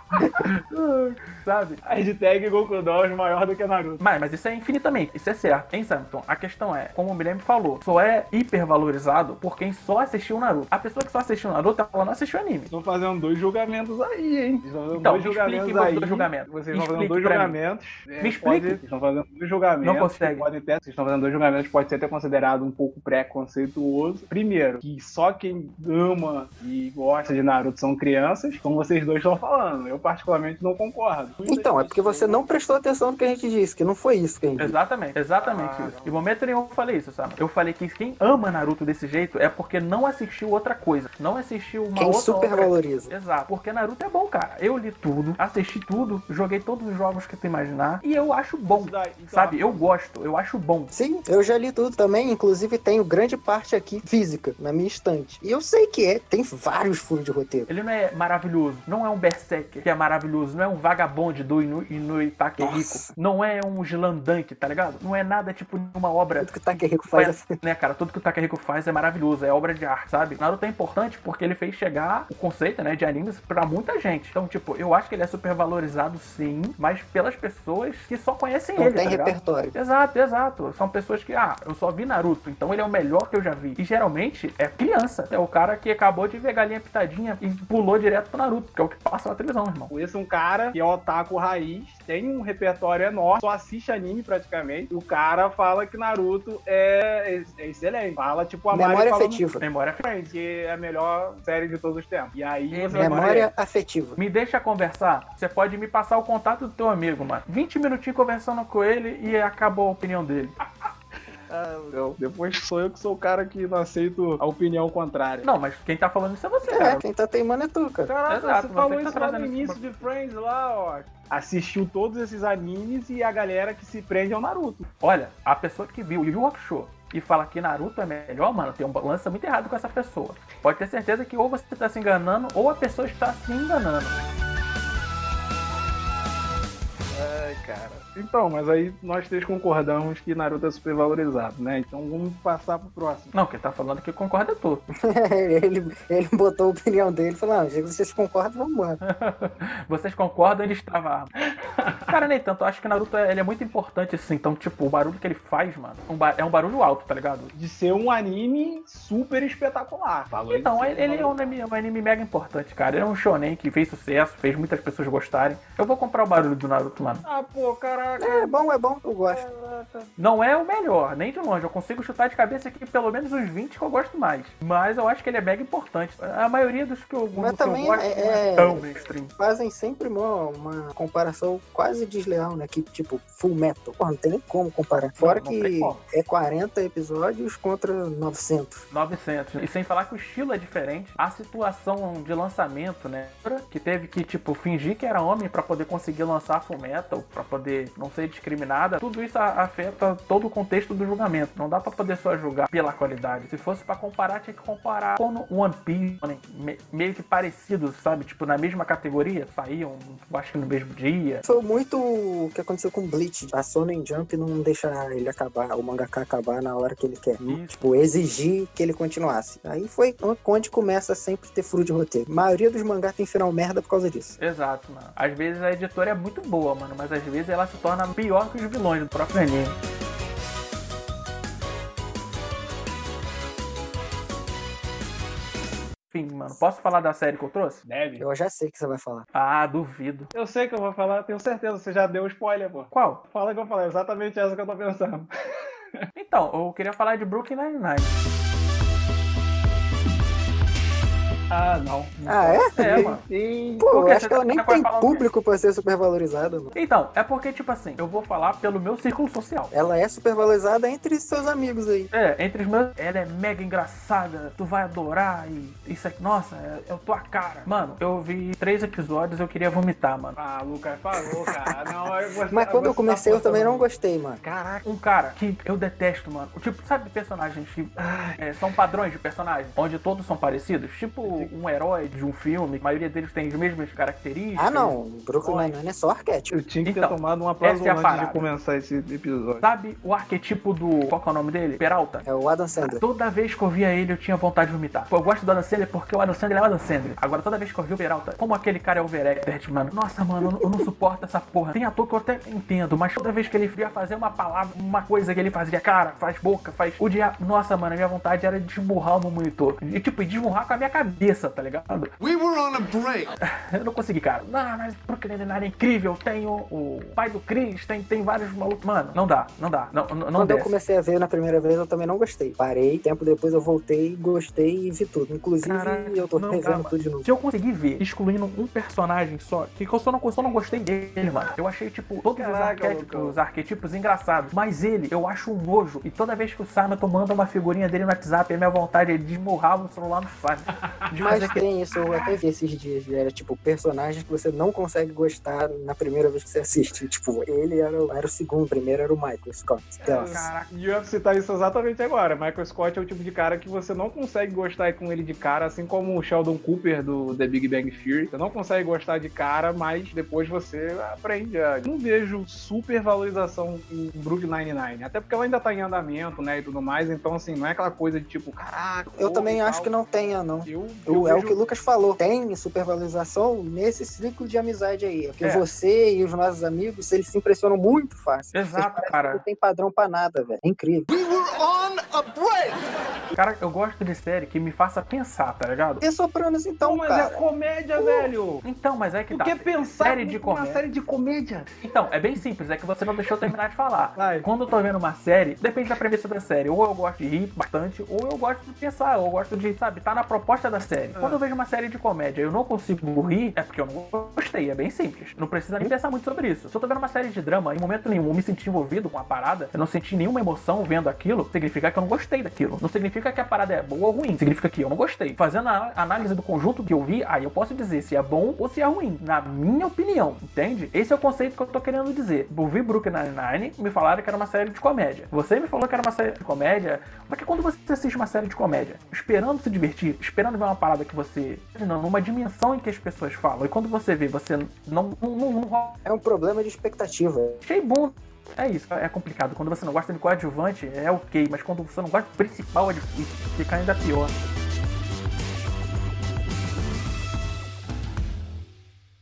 [SPEAKER 2] sabe?
[SPEAKER 1] A hashtag Goku Dolls maior do que Naruto.
[SPEAKER 2] Mas, mas isso é infinitamente, isso é certo, hein, Samson? A questão é, como o Guilherme falou, só é hipervalorizado por quem só assistiu Naruto. A pessoa que só assistiu Naruto, ela não assistiu anime.
[SPEAKER 1] Estão fazendo dois julgamentos aí, hein? Vocês Estão fazendo
[SPEAKER 2] Então,
[SPEAKER 1] dois
[SPEAKER 2] me
[SPEAKER 1] julgamentos
[SPEAKER 2] explique os
[SPEAKER 1] aí.
[SPEAKER 2] dois julgamentos.
[SPEAKER 1] Vocês estão fazendo
[SPEAKER 2] explique
[SPEAKER 1] dois julgamentos. é,
[SPEAKER 2] Me explique.
[SPEAKER 1] pode- Vocês estão fazendo dois julgamentos.
[SPEAKER 2] Não consegue.
[SPEAKER 1] Podem ter, vocês estão fazendo dois julgamentos pode ser até considerado um pouco preconceituoso. Primeiro, que só quem ama e gosta de Naruto são crianças, como vocês dois estão falando. Eu, particularmente, não concordo.
[SPEAKER 3] Então, é porque você não prestou atenção no que a gente disse, que não foi isso que a gente disse.
[SPEAKER 2] Exatamente, exatamente
[SPEAKER 1] Ah,
[SPEAKER 2] isso.
[SPEAKER 1] não.
[SPEAKER 2] Em momento nenhum eu falei isso, sabe? Eu falei que quem ama Naruto desse jeito é porque não assistiu outra coisa. Não assistiu uma
[SPEAKER 3] Quem
[SPEAKER 2] outra
[SPEAKER 3] super
[SPEAKER 2] obra.
[SPEAKER 3] valoriza.
[SPEAKER 2] Exato, porque Naruto é bom, cara. Eu li tudo, assisti tudo, joguei todos os jogos que tu imaginar e eu acho bom.
[SPEAKER 1] Então,
[SPEAKER 2] Sabe? Eu gosto, eu acho bom.
[SPEAKER 3] Sim, eu já li tudo também, inclusive tenho grande parte aqui física, na minha estante. E eu sei que é, tem vários furos de roteiro.
[SPEAKER 2] Ele não é maravilhoso, não é um Berserker que é maravilhoso, não é um vagabonde do Inu, Inui Takehiko, não é um Slandank, tá ligado? Não é nada tipo uma obra
[SPEAKER 3] Tudo que o Takehiko faz assim.
[SPEAKER 2] Foi, né, cara, tudo que o Takahiko faz é maravilhoso, é obra de arte, sabe? Naruto é importante porque ele fez chegar o conceito, né, de animes pra muita gente. Então, tipo, eu acho que ele é super valorizado sim, mas pelas pessoas que só conhecem
[SPEAKER 3] Não
[SPEAKER 2] ele,
[SPEAKER 3] tem
[SPEAKER 2] tá
[SPEAKER 3] repertório.
[SPEAKER 2] Exato, exato. São pessoas que, ah, eu só vi Naruto, então ele é o melhor que eu já vi. E geralmente é criança. É o cara que acabou de ver galinha pitadinha e pulou direto pro Naruto, que é o que passa na televisão, irmão.
[SPEAKER 1] Conheço um cara que é otaku raiz, tem um repertório enorme, só assiste anime praticamente. E o cara fala que Naruto é, é excelente. Fala tipo a Mari
[SPEAKER 3] Memória
[SPEAKER 1] falando
[SPEAKER 3] afetiva.
[SPEAKER 2] Memória
[SPEAKER 1] Friends, que é a melhor série de todos os tempos. E aí você vai
[SPEAKER 3] Memória afetiva.
[SPEAKER 2] Me deixa conversar. Você pode me passar o contato do teu amigo, mano. 20 minutinhos conversando com ele e acabou a opinião dele.
[SPEAKER 1] Eu- depois sou eu que sou o cara que não aceito a opinião contrária.
[SPEAKER 2] Não, mas quem tá falando isso é você,
[SPEAKER 3] É,
[SPEAKER 2] cara.
[SPEAKER 3] quem tá teimando é tu, cara.
[SPEAKER 1] Caraca,
[SPEAKER 2] Exato,
[SPEAKER 1] você falou
[SPEAKER 2] tá
[SPEAKER 1] isso lá no início
[SPEAKER 2] pra-
[SPEAKER 1] de Friends lá, ó. Assistiu todos esses animes e a galera que se prende ao Naruto.
[SPEAKER 2] Olha, a pessoa que viu Yu Yu Hakusho e fala que Naruto é melhor, mano, tem um lance muito errado com essa pessoa. Pode ter certeza que ou você tá se enganando ou a pessoa está se enganando.
[SPEAKER 1] Ai, cara. Então, mas aí nós três concordamos que Naruto é super valorizado, né? Então vamos passar pro próximo.
[SPEAKER 2] Não, quem tá falando que concorda é tu.
[SPEAKER 3] ele, ele botou a opinião dele e falou: já que vocês concordam, vamos embora.
[SPEAKER 2] Vocês concordam, ele estava. Cara, nem tanto. Eu acho que Naruto é, ele é muito importante, assim. Então, tipo, o barulho que ele faz, mano, um é um barulho alto, tá ligado?
[SPEAKER 1] De ser um anime super espetacular. Falou
[SPEAKER 2] Então, ele, ele é um anime, um anime mega importante, cara. Ele é um shonen que fez sucesso, fez muitas pessoas gostarem. Eu vou comprar o barulho do Naruto, mano.
[SPEAKER 1] Ah, pô, caraca.
[SPEAKER 3] É bom, é bom, eu gosto.
[SPEAKER 2] Não é o melhor, nem de longe. Eu consigo chutar de cabeça aqui pelo menos uns 20 que eu gosto mais. Mas eu acho que ele é mega importante. A maioria dos que eu,
[SPEAKER 3] Mas também
[SPEAKER 2] eu gosto
[SPEAKER 3] é-
[SPEAKER 2] não
[SPEAKER 3] é-
[SPEAKER 2] tão mainstream.
[SPEAKER 3] Fazem sempre uma, uma comparação quase desleal, né? Que tipo, Full Metal. Porra, não tem nem como comparar. Fora
[SPEAKER 2] não tem
[SPEAKER 3] que é 40 episódios contra 900.
[SPEAKER 2] 900. E sem falar que o estilo é diferente. A situação de lançamento, né? Que teve que, tipo, fingir que era homem pra poder conseguir lançar Full Metal, pra poder não ser discriminada. Tudo isso afeta todo o contexto do julgamento. Não dá pra poder só julgar pela qualidade. Se fosse pra comparar, tinha que comparar com One Piece, né? Me- meio que parecidos, sabe? Tipo, na mesma categoria. Saíam, acho que no mesmo dia.
[SPEAKER 3] Foi muito o que aconteceu com Bleach. A Shonen Jump não deixa ele acabar, o mangaka acabar na hora que ele quer.
[SPEAKER 2] Isso.
[SPEAKER 3] Tipo, exigir que ele continuasse. Aí foi onde começa a sempre ter furo de roteiro. A maioria dos mangás tem final merda por causa disso.
[SPEAKER 2] Exato, mano. Às vezes a editora é muito boa, mano, mas às vezes ela se torna pior que os vilões do próprio anime. Enfim, mano, posso falar da série que eu trouxe?
[SPEAKER 1] Deve.
[SPEAKER 3] Eu já sei o que você vai falar.
[SPEAKER 2] Ah, duvido.
[SPEAKER 1] Eu sei que eu vou falar, tenho certeza, você já deu spoiler, pô.
[SPEAKER 2] Qual?
[SPEAKER 1] Fala que eu falei, exatamente essa que eu tô pensando.
[SPEAKER 2] Então, eu queria falar de Brooklyn Nine-Nine.
[SPEAKER 1] Ah, não.
[SPEAKER 3] Ah, é?
[SPEAKER 2] É, mano.
[SPEAKER 1] Sim.
[SPEAKER 3] Pô,
[SPEAKER 2] Por
[SPEAKER 3] eu
[SPEAKER 2] quê?
[SPEAKER 3] acho que ela
[SPEAKER 2] tá-
[SPEAKER 3] nem tem público pra ser supervalorizada, mano.
[SPEAKER 2] Então, é porque, tipo assim, eu vou falar pelo meu círculo social.
[SPEAKER 3] Ela é supervalorizada entre seus amigos aí.
[SPEAKER 2] É, entre os meus. Ela é mega engraçada, tu vai adorar e isso aqui. Nossa, é- eu tô a cara. Mano, eu vi três episódios eu queria vomitar, mano.
[SPEAKER 1] Ah, Lucas falou, cara. Não, eu gostei,
[SPEAKER 3] Mas quando eu
[SPEAKER 1] gostei
[SPEAKER 3] comecei, eu também não gostei, mano.
[SPEAKER 1] Caraca.
[SPEAKER 2] Um cara que eu detesto, mano. Tipo, sabe personagens que é, são padrões de personagens, onde todos são parecidos? Tipo um herói de um filme, a maioria deles tem as mesmas características.
[SPEAKER 3] Ah, não. Brooklyn Nine-Nine é só arquétipo.
[SPEAKER 1] Eu tinha que ter
[SPEAKER 2] Então,
[SPEAKER 1] tomado uma
[SPEAKER 2] essa é
[SPEAKER 1] antes de começar esse episódio.
[SPEAKER 2] Sabe o arquetipo do. Qual que é o nome dele? Peralta?
[SPEAKER 3] É o Adam Sandler.
[SPEAKER 2] Toda vez que eu via ele, eu tinha vontade de vomitar. Pô, Eu gosto do Adam Sandler porque o Adam Sandler é o Adam Sandler. Agora, toda vez que eu vi o Peralta, como aquele cara é overacted, mano. Nossa, mano, eu não, não suporto essa porra. Tem ator que eu até entendo, mas toda vez que ele ia fazer uma palavra, uma coisa que ele fazia, cara, faz boca, faz. O dia. Nossa, mano, a minha vontade era de desmurrar no monitor. E, tipo, desmurrar com a minha cabeça, tá ligado?
[SPEAKER 5] We were on a break.
[SPEAKER 2] Eu não consegui, cara. Não, mas Brooklyn Nine-Nine é incrível. Tem o, o pai do Chris, tem, tem vários malucos. Mano, não dá, não dá. Não, não,
[SPEAKER 3] Quando eu
[SPEAKER 2] desce.
[SPEAKER 3] comecei a ver na primeira vez, eu também não gostei. Parei, tempo depois eu voltei, gostei e vi tudo. Inclusive,
[SPEAKER 2] Caraca,
[SPEAKER 3] eu tô
[SPEAKER 2] não
[SPEAKER 3] revendo tudo de novo.
[SPEAKER 2] Se eu conseguir ver, excluindo um personagem só, que eu só não, eu só não gostei dele, mano. Eu achei, tipo, todos os,
[SPEAKER 1] Caraca,
[SPEAKER 2] arquétipos,
[SPEAKER 1] Lucão.
[SPEAKER 2] os arquetipos engraçados. Mas ele, eu acho um nojo. E toda vez que o Samato manda uma figurinha dele no WhatsApp, a minha vontade é desmurrar o celular no faz. De
[SPEAKER 3] Mas
[SPEAKER 2] fazer que...
[SPEAKER 3] tem isso, eu até vi esses dias. Era tipo, personagens que você não consegue gostar na primeira vez que você assiste. Tipo, ele era, o- era o segundo, o primeiro era o Michael Scott. Então,
[SPEAKER 2] Caraca.
[SPEAKER 1] E eu ia citar isso exatamente agora. Michael Scott é o tipo de cara que você não consegue gostar com ele de cara, assim como o Sheldon Cooper do The Big Bang Theory. Você não consegue gostar de cara, mas depois você aprende a. Não vejo super valorização em Brooklyn Nine-Nine. Até porque ela ainda tá em andamento, né? E tudo mais. Então, assim, não é aquela coisa de tipo, caraca.
[SPEAKER 3] eu também acho que não tenha, não.
[SPEAKER 1] Eu,
[SPEAKER 3] É o
[SPEAKER 1] vejo-
[SPEAKER 3] que o Lucas falou. Tem supervalorização nesse ciclo de amizade aí. Porque
[SPEAKER 2] É.
[SPEAKER 3] você e os nossos amigos, eles se impressionam muito fácil.
[SPEAKER 2] Exato, cara.
[SPEAKER 3] Não tem padrão pra nada, velho. É incrível.
[SPEAKER 5] We were a break.
[SPEAKER 2] Cara, eu gosto de série que me faça pensar, tá ligado?
[SPEAKER 3] E Sopranos, então,
[SPEAKER 1] Não, mas
[SPEAKER 3] cara.
[SPEAKER 1] é comédia, velho.
[SPEAKER 2] Então, mas é que
[SPEAKER 1] Tu
[SPEAKER 2] tá.
[SPEAKER 1] quer pensar
[SPEAKER 2] série de
[SPEAKER 1] com uma
[SPEAKER 2] comédia.
[SPEAKER 1] série de comédia?
[SPEAKER 2] Então, é bem simples, é que você não deixou eu terminar de falar.
[SPEAKER 1] Vai.
[SPEAKER 2] Quando eu tô vendo uma série, depende da premissa da série. Ou eu gosto de rir bastante, ou eu gosto de pensar, ou eu gosto de, sabe, tá na proposta da série. Quando eu vejo uma série de comédia e eu não consigo rir, é porque eu não gostei, é bem simples. Não precisa nem pensar muito sobre isso. Se eu tô vendo uma série de drama, em momento nenhum eu me senti envolvido com a parada, eu não senti nenhuma emoção vendo aquilo, significa que eu não gostei daquilo. Não significa que a parada é boa ou ruim. Significa que eu não gostei. Fazendo a análise do conjunto que eu vi, aí eu posso dizer se é bom ou se é ruim. Na minha opinião, entende? Esse é o conceito que eu tô querendo dizer. Eu vi Brooklyn Nine-Nine, me falaram que era uma série de comédia. Você me falou que era uma série de comédia, porque quando você assiste uma série de comédia, esperando se divertir, esperando ver uma parada que você. Não, numa dimensão em que as pessoas falam, e quando você vê, você não. não, não, não
[SPEAKER 3] É um problema de expectativa.
[SPEAKER 2] achei bom. É isso, é complicado. Quando você não gosta de coadjuvante, é ok, mas quando você não gosta do principal, é difícil. Fica ainda pior.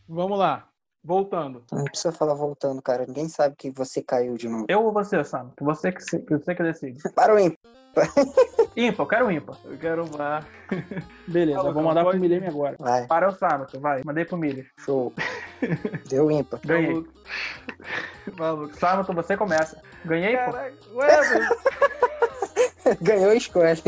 [SPEAKER 1] Vamos lá. Voltando.
[SPEAKER 3] Não precisa falar voltando, cara. Ninguém sabe que você caiu de novo.
[SPEAKER 2] Eu ou você, Sam? Você que, você que decide.
[SPEAKER 3] Para o ímpar.
[SPEAKER 2] Ímpar, eu quero ímpar.
[SPEAKER 1] Eu quero uma.
[SPEAKER 2] Beleza,
[SPEAKER 1] Fala,
[SPEAKER 2] vou mandar
[SPEAKER 1] pode-
[SPEAKER 2] pro Milene agora.
[SPEAKER 3] Vai,
[SPEAKER 2] Para o Sâmato, vai. Mandei pro Milha.
[SPEAKER 3] show. Deu ímpar.
[SPEAKER 2] Ganhei.
[SPEAKER 1] Maluco.
[SPEAKER 2] Sâmato, você começa. Ganhei, pô?
[SPEAKER 1] Caraca, ué, mas-
[SPEAKER 3] Ganhou, escolhe.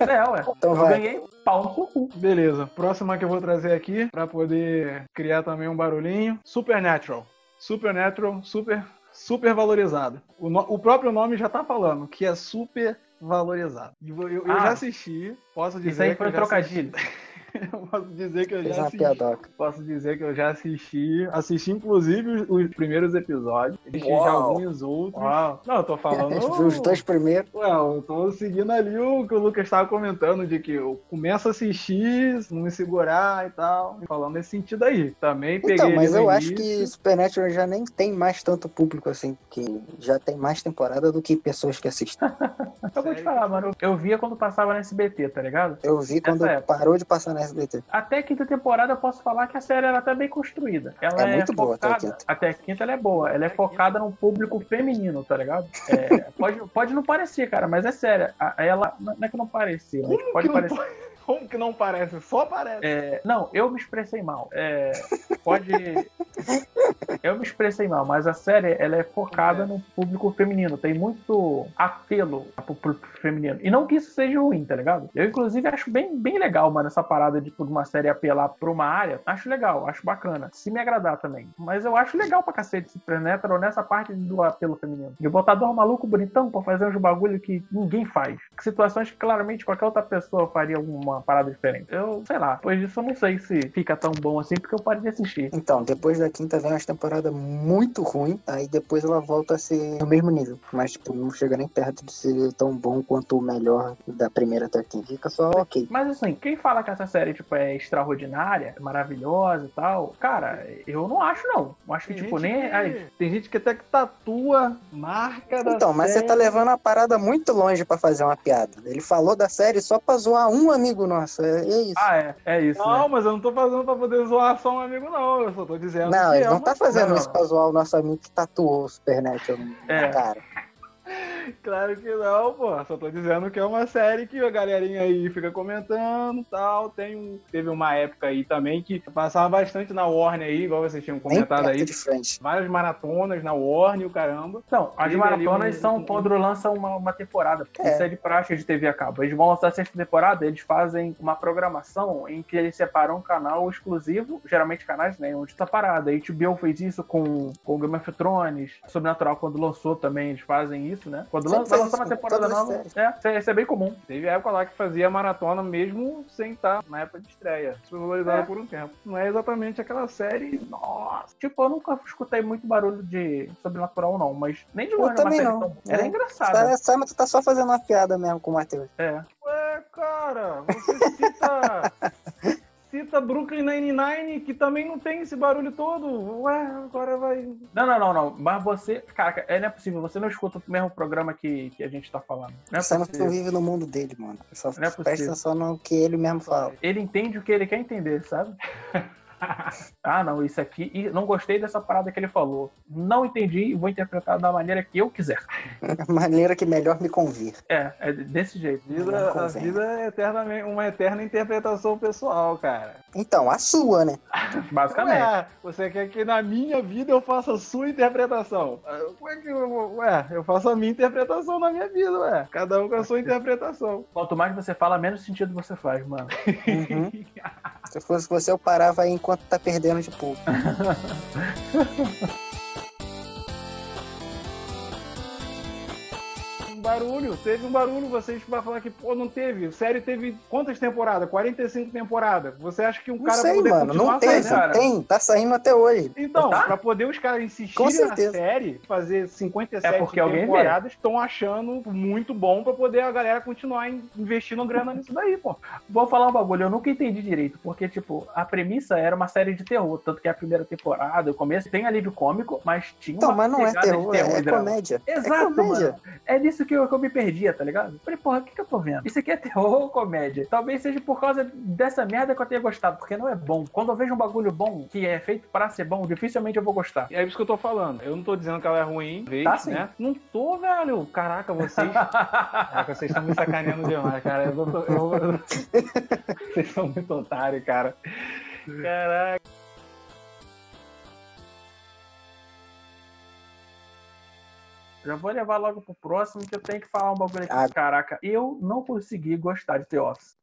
[SPEAKER 2] É, ué.
[SPEAKER 3] Então
[SPEAKER 2] Eu
[SPEAKER 3] vai.
[SPEAKER 2] ganhei pau no cu.
[SPEAKER 1] Beleza. Próxima que eu vou trazer aqui, pra poder criar também um barulhinho. Supernatural. Supernatural, super, super valorizado. O, no- o próprio nome já tá falando que é super valorizado. Eu, eu- eu
[SPEAKER 2] Ah.
[SPEAKER 1] já assisti, posso dizer
[SPEAKER 2] Isso aí foi
[SPEAKER 1] eu
[SPEAKER 2] um trocadilho.
[SPEAKER 1] assisti- eu posso dizer que eu
[SPEAKER 3] Fez
[SPEAKER 1] já assisti.
[SPEAKER 3] piadoca.
[SPEAKER 1] Posso dizer que eu já assisti. Assisti, inclusive, os, os primeiros episódios. Assisti já
[SPEAKER 3] Uau.
[SPEAKER 1] alguns outros. Não, eu tô falando.
[SPEAKER 3] Os dois primeiros.
[SPEAKER 1] Ué, eu tô seguindo ali o que o Lucas estava comentando, de que eu começo a assistir, não me segurar e tal. Falando nesse sentido aí. Também peguei.
[SPEAKER 3] Então, mas eu acho
[SPEAKER 1] início.
[SPEAKER 3] que Supernatural já nem tem mais tanto público assim, porque já tem mais temporada do que pessoas que assistem.
[SPEAKER 2] Eu vou te falar, mano. Eu via quando passava na SBT, tá ligado?
[SPEAKER 3] Eu vi quando parou de passar na SBT.
[SPEAKER 2] Até a quinta temporada eu posso falar que a série era até bem construída. Ela
[SPEAKER 3] É
[SPEAKER 2] é,
[SPEAKER 3] muito boa até a
[SPEAKER 2] focada,
[SPEAKER 3] quinta.
[SPEAKER 2] até a quinta ela é boa. Ela é focada num público feminino, tá ligado? É, pode, pode não parecer, cara, mas é sério. Ela não é que não mas
[SPEAKER 1] Como
[SPEAKER 2] pode
[SPEAKER 1] que não
[SPEAKER 2] parecer.
[SPEAKER 1] pa- Como que não parece? Só parece.
[SPEAKER 2] É, não, eu me expressei mal. É, pode. Eu me expressei mal, mas a série ela é focada no público feminino. Tem muito apelo pro público feminino. E não que isso seja ruim, tá ligado? Eu, inclusive, acho bem, bem legal, mano, essa parada de uma série apelar pra uma área. Acho legal, acho bacana. Se me agradar também. Mas eu acho legal pra cacete Supernatural nessa parte do apelo feminino. De botar dois malucos bonitão pra fazer uns bagulho que ninguém faz. Situações que claramente qualquer outra pessoa faria alguma parada diferente. Eu, sei lá, depois disso eu não sei se fica tão bom assim, porque eu parei de assistir.
[SPEAKER 3] Então, depois da quinta vem umas temporadas muito ruim, aí depois ela volta a ser no mesmo nível. Mas, tipo, não chega nem perto de ser tão bom quanto o melhor da primeira até a quinta. Fica só ok.
[SPEAKER 2] Mas assim, quem fala que essa série tipo, é extraordinária, é maravilhosa e tal, cara, eu não acho não. Eu acho que, tipo, nem.
[SPEAKER 1] que- tem gente que até que tatua marca da
[SPEAKER 3] Então, mas você tá levando a parada muito longe pra fazer uma piada. Ele falou da série só pra zoar um amigo nosso. É, é isso.
[SPEAKER 2] Ah, é, é isso.
[SPEAKER 1] Não,
[SPEAKER 2] né?
[SPEAKER 1] mas eu não tô fazendo pra poder zoar só um amigo, não. Eu só tô dizendo
[SPEAKER 3] não,
[SPEAKER 1] que
[SPEAKER 3] ele
[SPEAKER 1] é
[SPEAKER 3] não tá fazendo
[SPEAKER 2] não,
[SPEAKER 3] isso pra zoar o nosso amigo que tatuou o Supernatural
[SPEAKER 2] É.
[SPEAKER 3] na cara.
[SPEAKER 1] Claro que não, pô. Só tô dizendo que é uma série que a galerinha aí fica comentando e tal. Tem um, teve uma época aí também que passava bastante na Warner aí, igual vocês tinham comentado
[SPEAKER 3] perto
[SPEAKER 1] aí. Várias maratonas na Warner, o caramba.
[SPEAKER 2] Então, as
[SPEAKER 1] Teve
[SPEAKER 2] maratonas
[SPEAKER 1] um-
[SPEAKER 2] são
[SPEAKER 1] um-
[SPEAKER 2] quando lançam uma, uma temporada.
[SPEAKER 3] É.
[SPEAKER 2] Isso é de prática de TV a cabo. Eles vão lançar a sexta temporada, eles fazem uma programação em que eles separam um canal exclusivo, geralmente canais, né? Onde tá parada. A HBO fez isso com, com Game of Thrones, Sobrenatural, quando lançou também, eles fazem isso, né? Quando
[SPEAKER 3] Sempre
[SPEAKER 2] lança, uma
[SPEAKER 3] isso com
[SPEAKER 2] temporada nova. É, isso é- isso é bem comum.
[SPEAKER 1] Teve época lá que fazia maratona mesmo sem estar na época de estreia. Foi valorizada
[SPEAKER 2] É.
[SPEAKER 1] por um tempo. Não é exatamente aquela série. Nossa.
[SPEAKER 2] Tipo, eu nunca escutei muito barulho de Sobrenatural, não, mas nem de longe é uma
[SPEAKER 3] também
[SPEAKER 2] série
[SPEAKER 3] não.
[SPEAKER 2] tão- Era
[SPEAKER 3] É.
[SPEAKER 2] engraçada.
[SPEAKER 3] Sabe, sabe, tu tá só fazendo uma piada mesmo com o Matheus.
[SPEAKER 2] É.
[SPEAKER 1] Ué, cara, você cita. Cita Brooklyn Nine-Nine, que também não tem esse barulho todo. Ué, agora vai.
[SPEAKER 2] Não, não, não, não. Mas você. Cara, é, não é possível. Você não escuta o mesmo programa que, que a gente tá falando. Não é
[SPEAKER 3] Você não
[SPEAKER 2] possível.
[SPEAKER 3] vive no mundo dele, mano. Só
[SPEAKER 2] Não é possível.
[SPEAKER 3] presta só no que ele mesmo fala.
[SPEAKER 2] Ele entende o que ele quer entender, sabe? ah, não, isso aqui. e Não gostei dessa parada que ele falou. Não entendi e vou interpretar da maneira que eu quiser.
[SPEAKER 3] A maneira que melhor me convir.
[SPEAKER 2] É, é desse jeito.
[SPEAKER 1] Vida, a vida é eternamente, uma eterna interpretação pessoal, cara.
[SPEAKER 3] Então, a sua, né?
[SPEAKER 2] Basicamente.
[SPEAKER 1] Ué, você quer que na minha vida eu faça a sua interpretação? Ah, Como é que eu, vou- ué, eu faço a minha interpretação na minha vida, ué. Cada um com a sua interpretação.
[SPEAKER 2] Quanto mais você fala, menos sentido você faz, mano.
[SPEAKER 3] Uhum. Se fosse você, eu parava aí enquanto tá perdendo de pouco.
[SPEAKER 1] barulho, teve um barulho. Vocês vão falar que, pô, não teve. Série teve quantas temporadas? 45 temporadas. Você acha que um
[SPEAKER 3] Não
[SPEAKER 1] cara
[SPEAKER 3] sei,
[SPEAKER 1] poder
[SPEAKER 3] mano.
[SPEAKER 1] continuar
[SPEAKER 3] Não teve.
[SPEAKER 1] fazendo-
[SPEAKER 2] cara.
[SPEAKER 3] Tem, tá saindo até hoje.
[SPEAKER 1] Então,
[SPEAKER 2] Tá?
[SPEAKER 1] pra poder os caras insistirem na série, fazer 57
[SPEAKER 2] É porque
[SPEAKER 1] temporadas, estão achando muito bom pra poder a galera continuar in- investindo grana nisso daí, pô.
[SPEAKER 2] Vou falar um bagulho, eu nunca entendi direito, porque, tipo, a premissa era uma série de terror, tanto que a primeira temporada, o começo, tem alívio cômico, mas tinha
[SPEAKER 3] Então,
[SPEAKER 2] uma
[SPEAKER 3] mas não é
[SPEAKER 2] de
[SPEAKER 3] terror, é,
[SPEAKER 2] drama.
[SPEAKER 3] comédia.
[SPEAKER 2] Exato,
[SPEAKER 3] é comédia.
[SPEAKER 2] mano. É nisso que eu, que eu me perdia, tá ligado? Falei, porra, o que, que eu tô vendo? Isso aqui é terror ou comédia? Talvez seja por causa dessa merda que eu tenha gostado, porque não é bom. Quando eu vejo um bagulho bom, que é feito pra ser bom, dificilmente eu vou gostar.
[SPEAKER 1] É isso que eu tô falando. Eu não tô dizendo que ela é ruim, vez,
[SPEAKER 2] Tá sim.
[SPEAKER 1] né? Não tô, velho. Caraca, vocês. Caraca, vocês estão me sacaneando demais, cara. Eu tô- eu- Vocês são muito otários, cara. Caraca.
[SPEAKER 2] Já vou levar logo pro próximo, que eu tenho que falar um bagulho aqui.
[SPEAKER 3] Ah.
[SPEAKER 2] Caraca, eu não consegui gostar de The Office.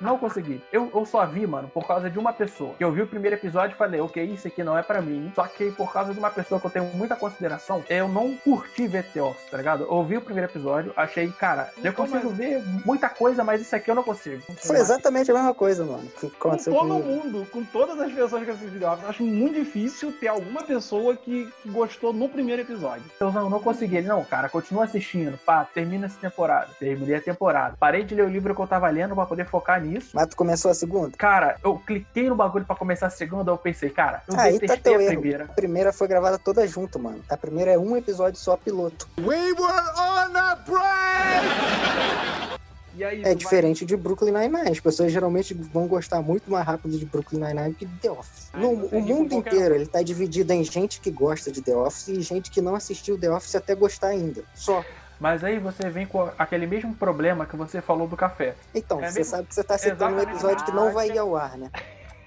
[SPEAKER 2] Não consegui. Eu, eu só vi, mano, por causa de uma pessoa. Que eu vi o primeiro episódio e falei, ok, isso aqui não é pra mim. Só que por causa de uma pessoa que eu tenho muita consideração, eu não curti ver The Office, tá ligado? Eu vi o primeiro episódio, achei, cara, eu consigo
[SPEAKER 1] mas-
[SPEAKER 2] ver muita coisa, mas isso aqui eu não consigo.
[SPEAKER 3] Foi exatamente a mesma coisa, mano. Que
[SPEAKER 1] Com todo
[SPEAKER 3] comigo.
[SPEAKER 1] mundo, com todas as pessoas que assistiram, eu acho muito difícil ter alguma pessoa que que gostou no primeiro episódio.
[SPEAKER 2] Eu não, não consegui. Ele, não, cara, continua assistindo. Pá, termina essa temporada. Terminei a temporada. Parei de ler o livro que eu tava lendo pra poder focar nisso.
[SPEAKER 3] Mas tu começou a segunda?
[SPEAKER 2] Cara, eu cliquei no bagulho pra começar a segunda, eu pensei, cara, eu
[SPEAKER 3] Aí tá
[SPEAKER 2] detestei
[SPEAKER 3] teu
[SPEAKER 2] a
[SPEAKER 3] erro.
[SPEAKER 2] primeira.
[SPEAKER 3] A primeira foi gravada toda junto, mano. A primeira é um episódio só piloto.
[SPEAKER 5] We were on a break!
[SPEAKER 1] E aí,
[SPEAKER 3] É
[SPEAKER 1] vai-
[SPEAKER 3] diferente de Brooklyn Nine-Nine. As pessoas geralmente vão gostar muito mais rápido de Brooklyn Nine-Nine que de The Office.
[SPEAKER 1] Ah,
[SPEAKER 3] No, o mundo
[SPEAKER 1] qualquer
[SPEAKER 3] inteiro, ele tá dividido em gente que gosta de The Office e gente que não assistiu The Office até gostar ainda. Só.
[SPEAKER 2] Mas aí você vem com aquele mesmo problema que você falou do café.
[SPEAKER 3] Então,
[SPEAKER 2] É
[SPEAKER 3] você
[SPEAKER 2] mesmo?
[SPEAKER 3] sabe que você tá citando um episódio que não vai ir ao ar, né?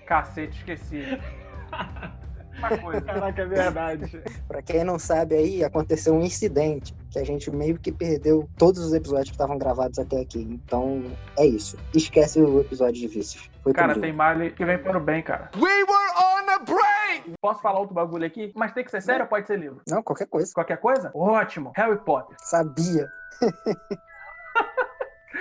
[SPEAKER 2] Cacete, esqueci. Uma coisa.
[SPEAKER 1] Caraca, é verdade.
[SPEAKER 3] Pra quem não sabe aí, aconteceu um incidente que a gente meio que perdeu todos os episódios que estavam gravados até aqui. Então, é isso. Esquece o episódio de vícios. Foi
[SPEAKER 2] Cara, tem malha que vem para o bem, cara.
[SPEAKER 5] We were on a break!
[SPEAKER 2] Posso falar outro bagulho aqui? Mas tem que ser sério ou pode ser livro?
[SPEAKER 3] Não, qualquer coisa.
[SPEAKER 2] Qualquer coisa? Ótimo. Harry Potter.
[SPEAKER 3] Sabia.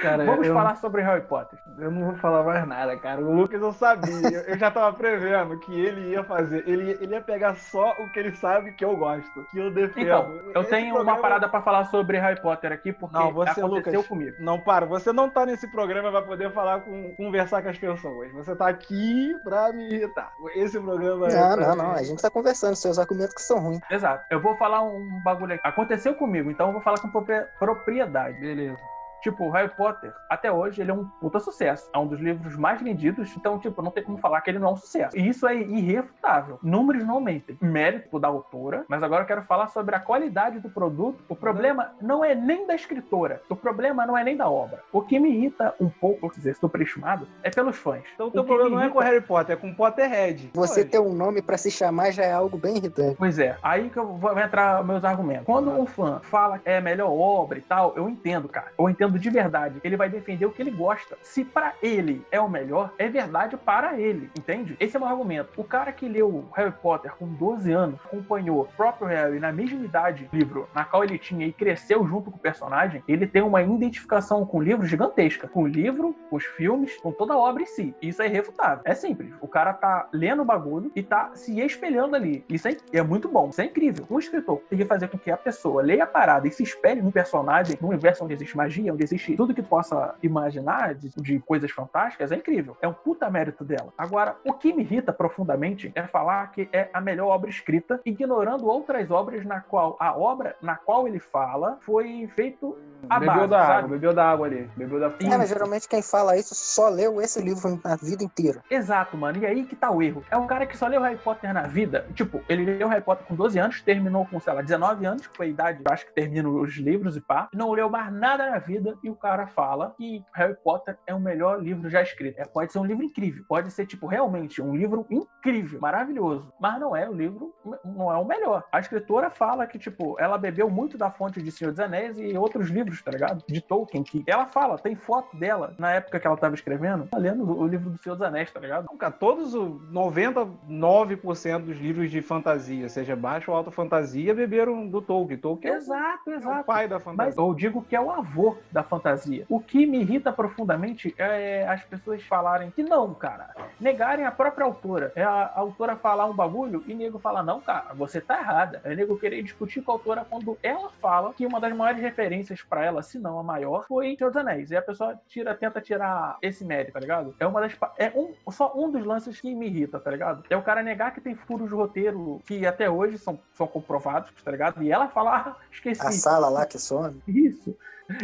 [SPEAKER 1] Cara,
[SPEAKER 2] Vamos
[SPEAKER 1] eu,
[SPEAKER 2] falar sobre Harry Potter.
[SPEAKER 1] eu não vou falar mais nada, cara. O Lucas eu sabia. Eu, já tava prevendo que ele ia fazer. Ele, ia- ele ia pegar só o que ele sabe que eu gosto. Que eu defendo.
[SPEAKER 2] Então, eu
[SPEAKER 1] Esse
[SPEAKER 2] tenho
[SPEAKER 1] programa-
[SPEAKER 2] uma parada pra falar sobre Harry Potter aqui, porque
[SPEAKER 1] Não, você,
[SPEAKER 2] aconteceu
[SPEAKER 1] Lucas.
[SPEAKER 2] comigo.
[SPEAKER 1] Não, para. Você não tá nesse programa pra poder falar com. conversar com as pessoas. Você tá aqui pra me irritar. Esse programa é.
[SPEAKER 3] Não,
[SPEAKER 1] pra
[SPEAKER 3] não, não. A gente tá conversando, seus argumentos que são ruins.
[SPEAKER 2] Exato. Eu vou falar um bagulho aqui. Aconteceu comigo, então eu vou falar com propriedade.
[SPEAKER 1] Beleza.
[SPEAKER 2] Tipo, Harry Potter, até hoje, ele é um puta sucesso. É um dos livros mais vendidos, então, tipo, não tem como falar que ele não é um sucesso. E isso é irrefutável. Números não mentem. Mérito da autora, mas agora eu quero falar sobre a qualidade do produto. O problema não é nem da escritora. O problema não é nem da obra. O que me irrita um pouco, vou dizer, superestimado, é pelos fãs.
[SPEAKER 1] Então o teu problema não é com Harry Potter, é com o Potterhead.
[SPEAKER 3] Você ter um nome pra se chamar já é algo bem irritante.
[SPEAKER 2] Pois é, aí que eu vou entrar meus argumentos. Quando um fã fala que é a melhor obra e tal, eu entendo, cara. Eu entendo de verdade. Ele vai defender o que ele gosta. Se pra ele é o melhor, é verdade para ele, entende? Esse é o meu argumento. O cara que leu Harry Potter com 12 anos, acompanhou o próprio Harry na mesma idade livro na qual ele tinha e cresceu junto com o personagem, ele tem uma identificação com o livro gigantesca. Com o livro, com os filmes, com toda a obra em si. Isso é irrefutável. É simples. O cara tá lendo o bagulho e tá se espelhando ali. Isso é, é muito bom. Isso é incrível. Um escritor conseguir fazer com que a pessoa leia a parada e se espelhe num personagem, num universo onde existe magia, onde existe tudo que tu possa imaginar de, de coisas fantásticas, é incrível. É um puta mérito dela. Agora, o que me irrita profundamente é falar que é a melhor obra escrita, ignorando outras obras na qual a obra na qual ele fala foi feito a
[SPEAKER 1] bebeu
[SPEAKER 2] base,
[SPEAKER 1] da água,
[SPEAKER 2] sabe?
[SPEAKER 1] bebeu da água ali. Bebeu da fonte.
[SPEAKER 3] É, mas geralmente quem fala isso só leu esse livro na vida inteira.
[SPEAKER 2] Exato, mano. E aí que tá o erro. É um cara que só leu Harry Potter na vida. Tipo, ele leu Harry Potter com 12 anos, terminou com, sei lá, 19 anos, que foi a idade, eu acho que termina os livros e pá. Não leu mais nada na vida. Vida e o cara fala que Harry Potter é o melhor livro já escrito. É, pode ser um livro incrível, pode ser, tipo, realmente um livro incrível, maravilhoso, mas não é o livro, não é o melhor. A escritora fala que, tipo, ela bebeu muito da fonte de Senhor dos Anéis e outros livros, tá ligado? De Tolkien, que ela fala, tem foto dela na época que ela tava escrevendo, tá lendo o livro do Senhor dos Anéis, tá ligado?
[SPEAKER 1] Cara, todos os 99% dos livros de fantasia, seja baixo ou alta fantasia, beberam do Tolkien. Tolkien é o-
[SPEAKER 2] Exato,
[SPEAKER 1] é o
[SPEAKER 2] exato.
[SPEAKER 1] pai da fantasia.
[SPEAKER 2] Mas eu digo que é o avô da fantasia. O que me irrita profundamente é as pessoas falarem que não, cara. Negarem a própria autora. É a, a autora falar um bagulho e nego falar, não, cara, você tá errada. É nego querer discutir com a autora quando ela fala que uma das maiores referências pra ela, se não a maior, foi Senhor dos Anéis. E a pessoa tira, tenta tirar esse mérito, tá ligado? É uma das. É um, só um dos lances que me irrita, tá ligado? É o cara negar que tem furos de roteiro que até hoje são, são comprovados, tá ligado? E ela falar, ah, esqueci.
[SPEAKER 3] A sala lá que some.
[SPEAKER 2] Isso.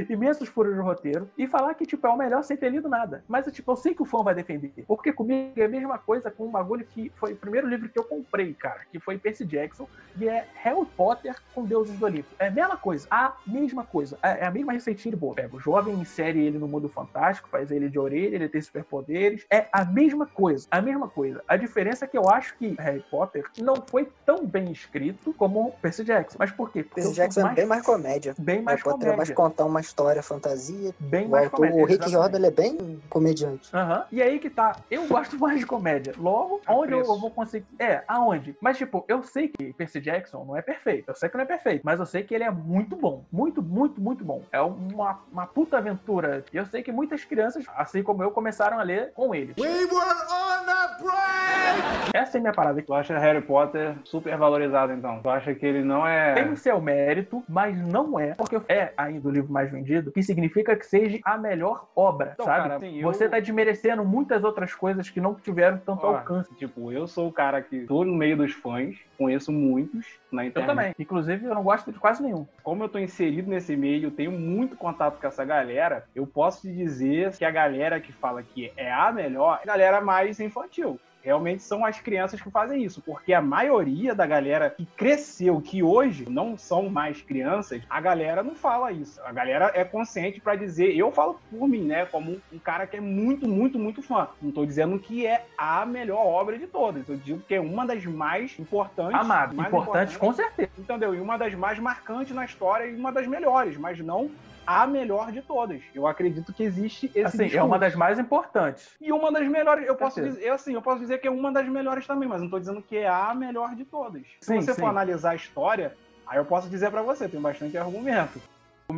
[SPEAKER 2] Imensos furos de roteiro. E falar que, tipo, é o melhor sem ter lido nada. Mas, tipo, eu sei que o fã vai defender. Porque comigo é a mesma coisa com um bagulho que foi o primeiro livro que eu comprei, cara. Que foi Percy Jackson. E é Harry Potter com Deuses do Olimpo. É a mesma coisa. A mesma coisa. É é a mesma receitinha de boa. Pega o jovem, insere ele no mundo fantástico, faz ele de orelha, ele tem superpoderes. É a mesma coisa. A mesma coisa. A diferença é que eu acho que Harry Potter não foi tão bem escrito como Percy Jackson. Mas por quê?
[SPEAKER 3] Percy
[SPEAKER 2] eu sou
[SPEAKER 3] Jackson é bem mais comédia.
[SPEAKER 2] bem mais
[SPEAKER 3] Harry Potter é mais
[SPEAKER 2] comédia.
[SPEAKER 3] Uma história fantasia.
[SPEAKER 2] Bem
[SPEAKER 3] O,
[SPEAKER 2] mais
[SPEAKER 3] autor,
[SPEAKER 2] comédia.
[SPEAKER 3] o Rick. Jordan ele é bem comediante.
[SPEAKER 2] Aham. E aí que tá. Eu gosto mais de comédia. Logo, aonde eu, eu vou conseguir. É, aonde? Mas, tipo, eu sei que Percy Jackson não é perfeito. Eu sei que não é perfeito. Mas eu sei que ele é muito bom. Muito, muito, muito bom. É uma, uma puta aventura. E eu sei que muitas crianças, assim como eu, começaram a ler com ele.
[SPEAKER 5] We were on a break!
[SPEAKER 2] Essa é a minha parada.
[SPEAKER 1] Tu acha Harry Potter super valorizado, então? Tu acha que ele não é.
[SPEAKER 2] Tem o seu mérito, mas não é, porque é ainda o livro mais vendido, que significa que seja a melhor obra,
[SPEAKER 1] Então,
[SPEAKER 2] sabe?
[SPEAKER 1] cara, assim, eu-
[SPEAKER 2] Você tá desmerecendo muitas outras coisas que não tiveram tanto
[SPEAKER 1] Ó,
[SPEAKER 2] alcance.
[SPEAKER 1] Tipo, eu sou o cara que tô no meio dos fãs, conheço muitos na
[SPEAKER 2] Eu
[SPEAKER 1] internet.
[SPEAKER 2] também. Inclusive, eu não gosto de quase nenhum.
[SPEAKER 1] Como eu tô inserido nesse meio, tenho muito contato com essa galera, eu posso te dizer que a galera que fala que é a melhor é a galera mais infantil. Realmente são as crianças que fazem isso, porque a maioria da galera que cresceu, que hoje não são mais crianças, a galera não fala isso. A galera é consciente pra dizer, eu falo por mim, né, como um cara que é muito, muito, muito fã. Não tô dizendo que é a melhor obra de todas, eu digo que é uma das mais importantes,
[SPEAKER 2] Amado,
[SPEAKER 1] mais
[SPEAKER 2] importante
[SPEAKER 1] importantes
[SPEAKER 2] com certeza.
[SPEAKER 1] entendeu? E uma das mais marcantes na história e uma das melhores, mas não a melhor de todas. Eu acredito que existe esse
[SPEAKER 2] Assim, é
[SPEAKER 1] discurso.
[SPEAKER 2] uma das mais importantes.
[SPEAKER 1] E uma das melhores, eu posso dizer, eu, assim, eu posso dizer que é uma das melhores também, mas não tô dizendo que é a melhor de todas. Se
[SPEAKER 2] Sim,
[SPEAKER 1] você
[SPEAKER 2] sim.
[SPEAKER 1] for analisar a história, aí eu posso dizer pra você, tem bastante argumento.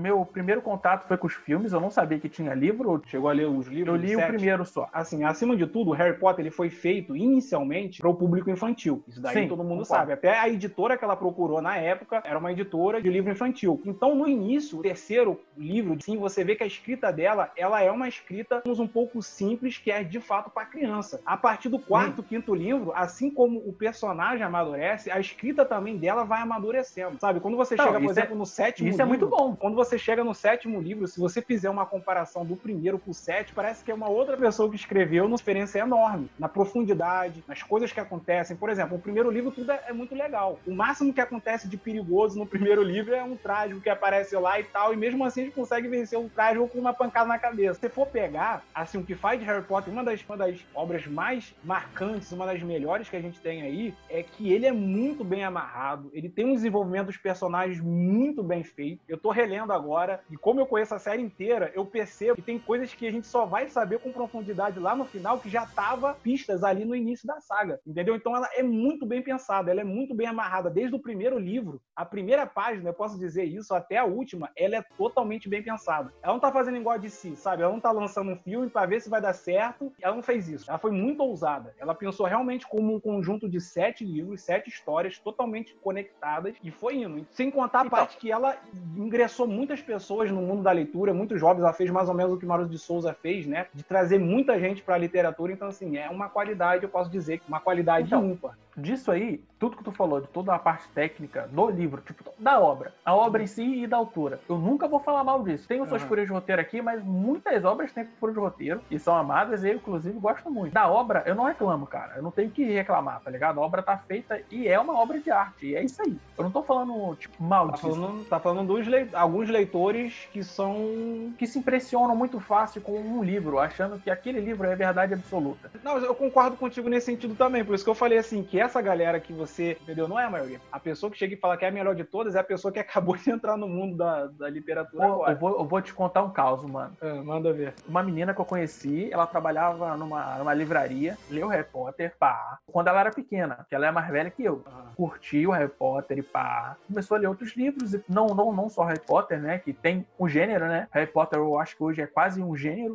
[SPEAKER 2] Meu primeiro contato foi com os filmes, eu não sabia que tinha livro,
[SPEAKER 1] Chegou a ler os livros?
[SPEAKER 2] eu li o primeiro só.
[SPEAKER 1] Assim, acima de tudo, o Harry Potter ele foi feito inicialmente para o público infantil. Isso daí
[SPEAKER 2] Sim,
[SPEAKER 1] todo mundo
[SPEAKER 2] concordo.
[SPEAKER 1] sabe. Até a editora que ela procurou na época era uma editora de livro infantil. Então, no início, o terceiro livro, sim, você vê que a escrita dela, ela é uma escrita um pouco simples, que é de fato para criança. A partir do quarto, quinto livro, assim como o personagem amadurece, a escrita também dela vai amadurecendo. Sabe? Quando você
[SPEAKER 2] Não,
[SPEAKER 1] chega, por
[SPEAKER 2] é-
[SPEAKER 1] exemplo, no sétimo
[SPEAKER 2] Isso é muito
[SPEAKER 1] livro,
[SPEAKER 2] bom.
[SPEAKER 1] quando você chega no sétimo livro, se você fizer uma comparação do primeiro pro sétimo, parece que é uma outra pessoa que escreveu, uma diferença enorme na profundidade, nas coisas que acontecem. Por exemplo, o primeiro livro tudo é, é muito legal. O máximo que acontece de perigoso no primeiro livro é um trágico que aparece lá e tal, e mesmo assim a gente consegue vencer o trágico com uma pancada na cabeça. Se for pegar, assim, o que faz de Harry Potter uma das, uma das obras mais marcantes, uma das melhores que a gente tem aí, é que ele é muito bem amarrado, ele tem um desenvolvimento dos personagens muito bem feito. Eu tô relendo agora, e como eu conheço a série inteira, eu percebo que tem coisas que a gente só vai saber com profundidade lá no final, que já tava pistas ali no início da saga, entendeu? Então ela é muito bem pensada, ela é muito bem amarrada. Desde o primeiro livro, a primeira página, eu posso dizer isso, até a última, ela é totalmente bem pensada. Ela não tá fazendo igual de si, sabe? Ela não tá lançando um filme pra ver se vai dar certo. Ela não fez isso. Ela foi muito ousada. Ela pensou realmente como um conjunto de sete livros, sete histórias totalmente conectadas e foi indo. Sem contar a
[SPEAKER 2] Então.
[SPEAKER 1] parte que ela ingressou muitas pessoas no mundo da leitura, muitos jovens. Ela fez mais ou menos o que Maurício de Souza fez, né? De trazer muita gente pra literatura. Então, assim, é uma qualidade, eu posso dizer, uma qualidade
[SPEAKER 2] Então,
[SPEAKER 1] ímpar.
[SPEAKER 2] Disso aí, tudo que tu falou, de toda a parte técnica do livro, tipo, da obra, a obra em si e da autora, eu nunca vou falar mal disso. Tenho suas
[SPEAKER 1] Uhum.
[SPEAKER 2] furas de roteiro aqui, mas muitas obras têm furas de roteiro e são amadas e eu, inclusive, gosto muito. Da obra, eu não reclamo, cara. Eu não tenho que reclamar, tá ligado? A obra tá feita e é uma obra de arte. E é isso aí. Eu não tô falando, tipo, mal
[SPEAKER 1] Tá
[SPEAKER 2] disso.
[SPEAKER 1] falando, tá falando dos alguns leitores que são.
[SPEAKER 2] Que se impressionam muito fácil com um livro, achando que aquele livro é verdade absoluta.
[SPEAKER 1] Não, eu concordo contigo nesse sentido também. Por isso que eu falei assim: que essa galera que você. Entendeu? Não é a maioria. A pessoa que chega e fala que é a melhor de todas é a pessoa que acabou de entrar no mundo da, da literatura
[SPEAKER 2] eu,
[SPEAKER 1] agora.
[SPEAKER 2] vou, eu vou te contar um caos, mano.
[SPEAKER 1] Ah, manda ver.
[SPEAKER 2] uma menina que eu conheci, ela trabalhava numa, numa livraria, leu Harry Potter, pá. Quando ela era pequena, que ela é mais velha que eu.
[SPEAKER 1] Ah.
[SPEAKER 2] Curtiu Harry Potter e pá. Começou a ler outros livros, e não, não, não só Harry Potter, né? Que tem um gênero, né? Harry Potter eu acho que hoje é quase um gênero.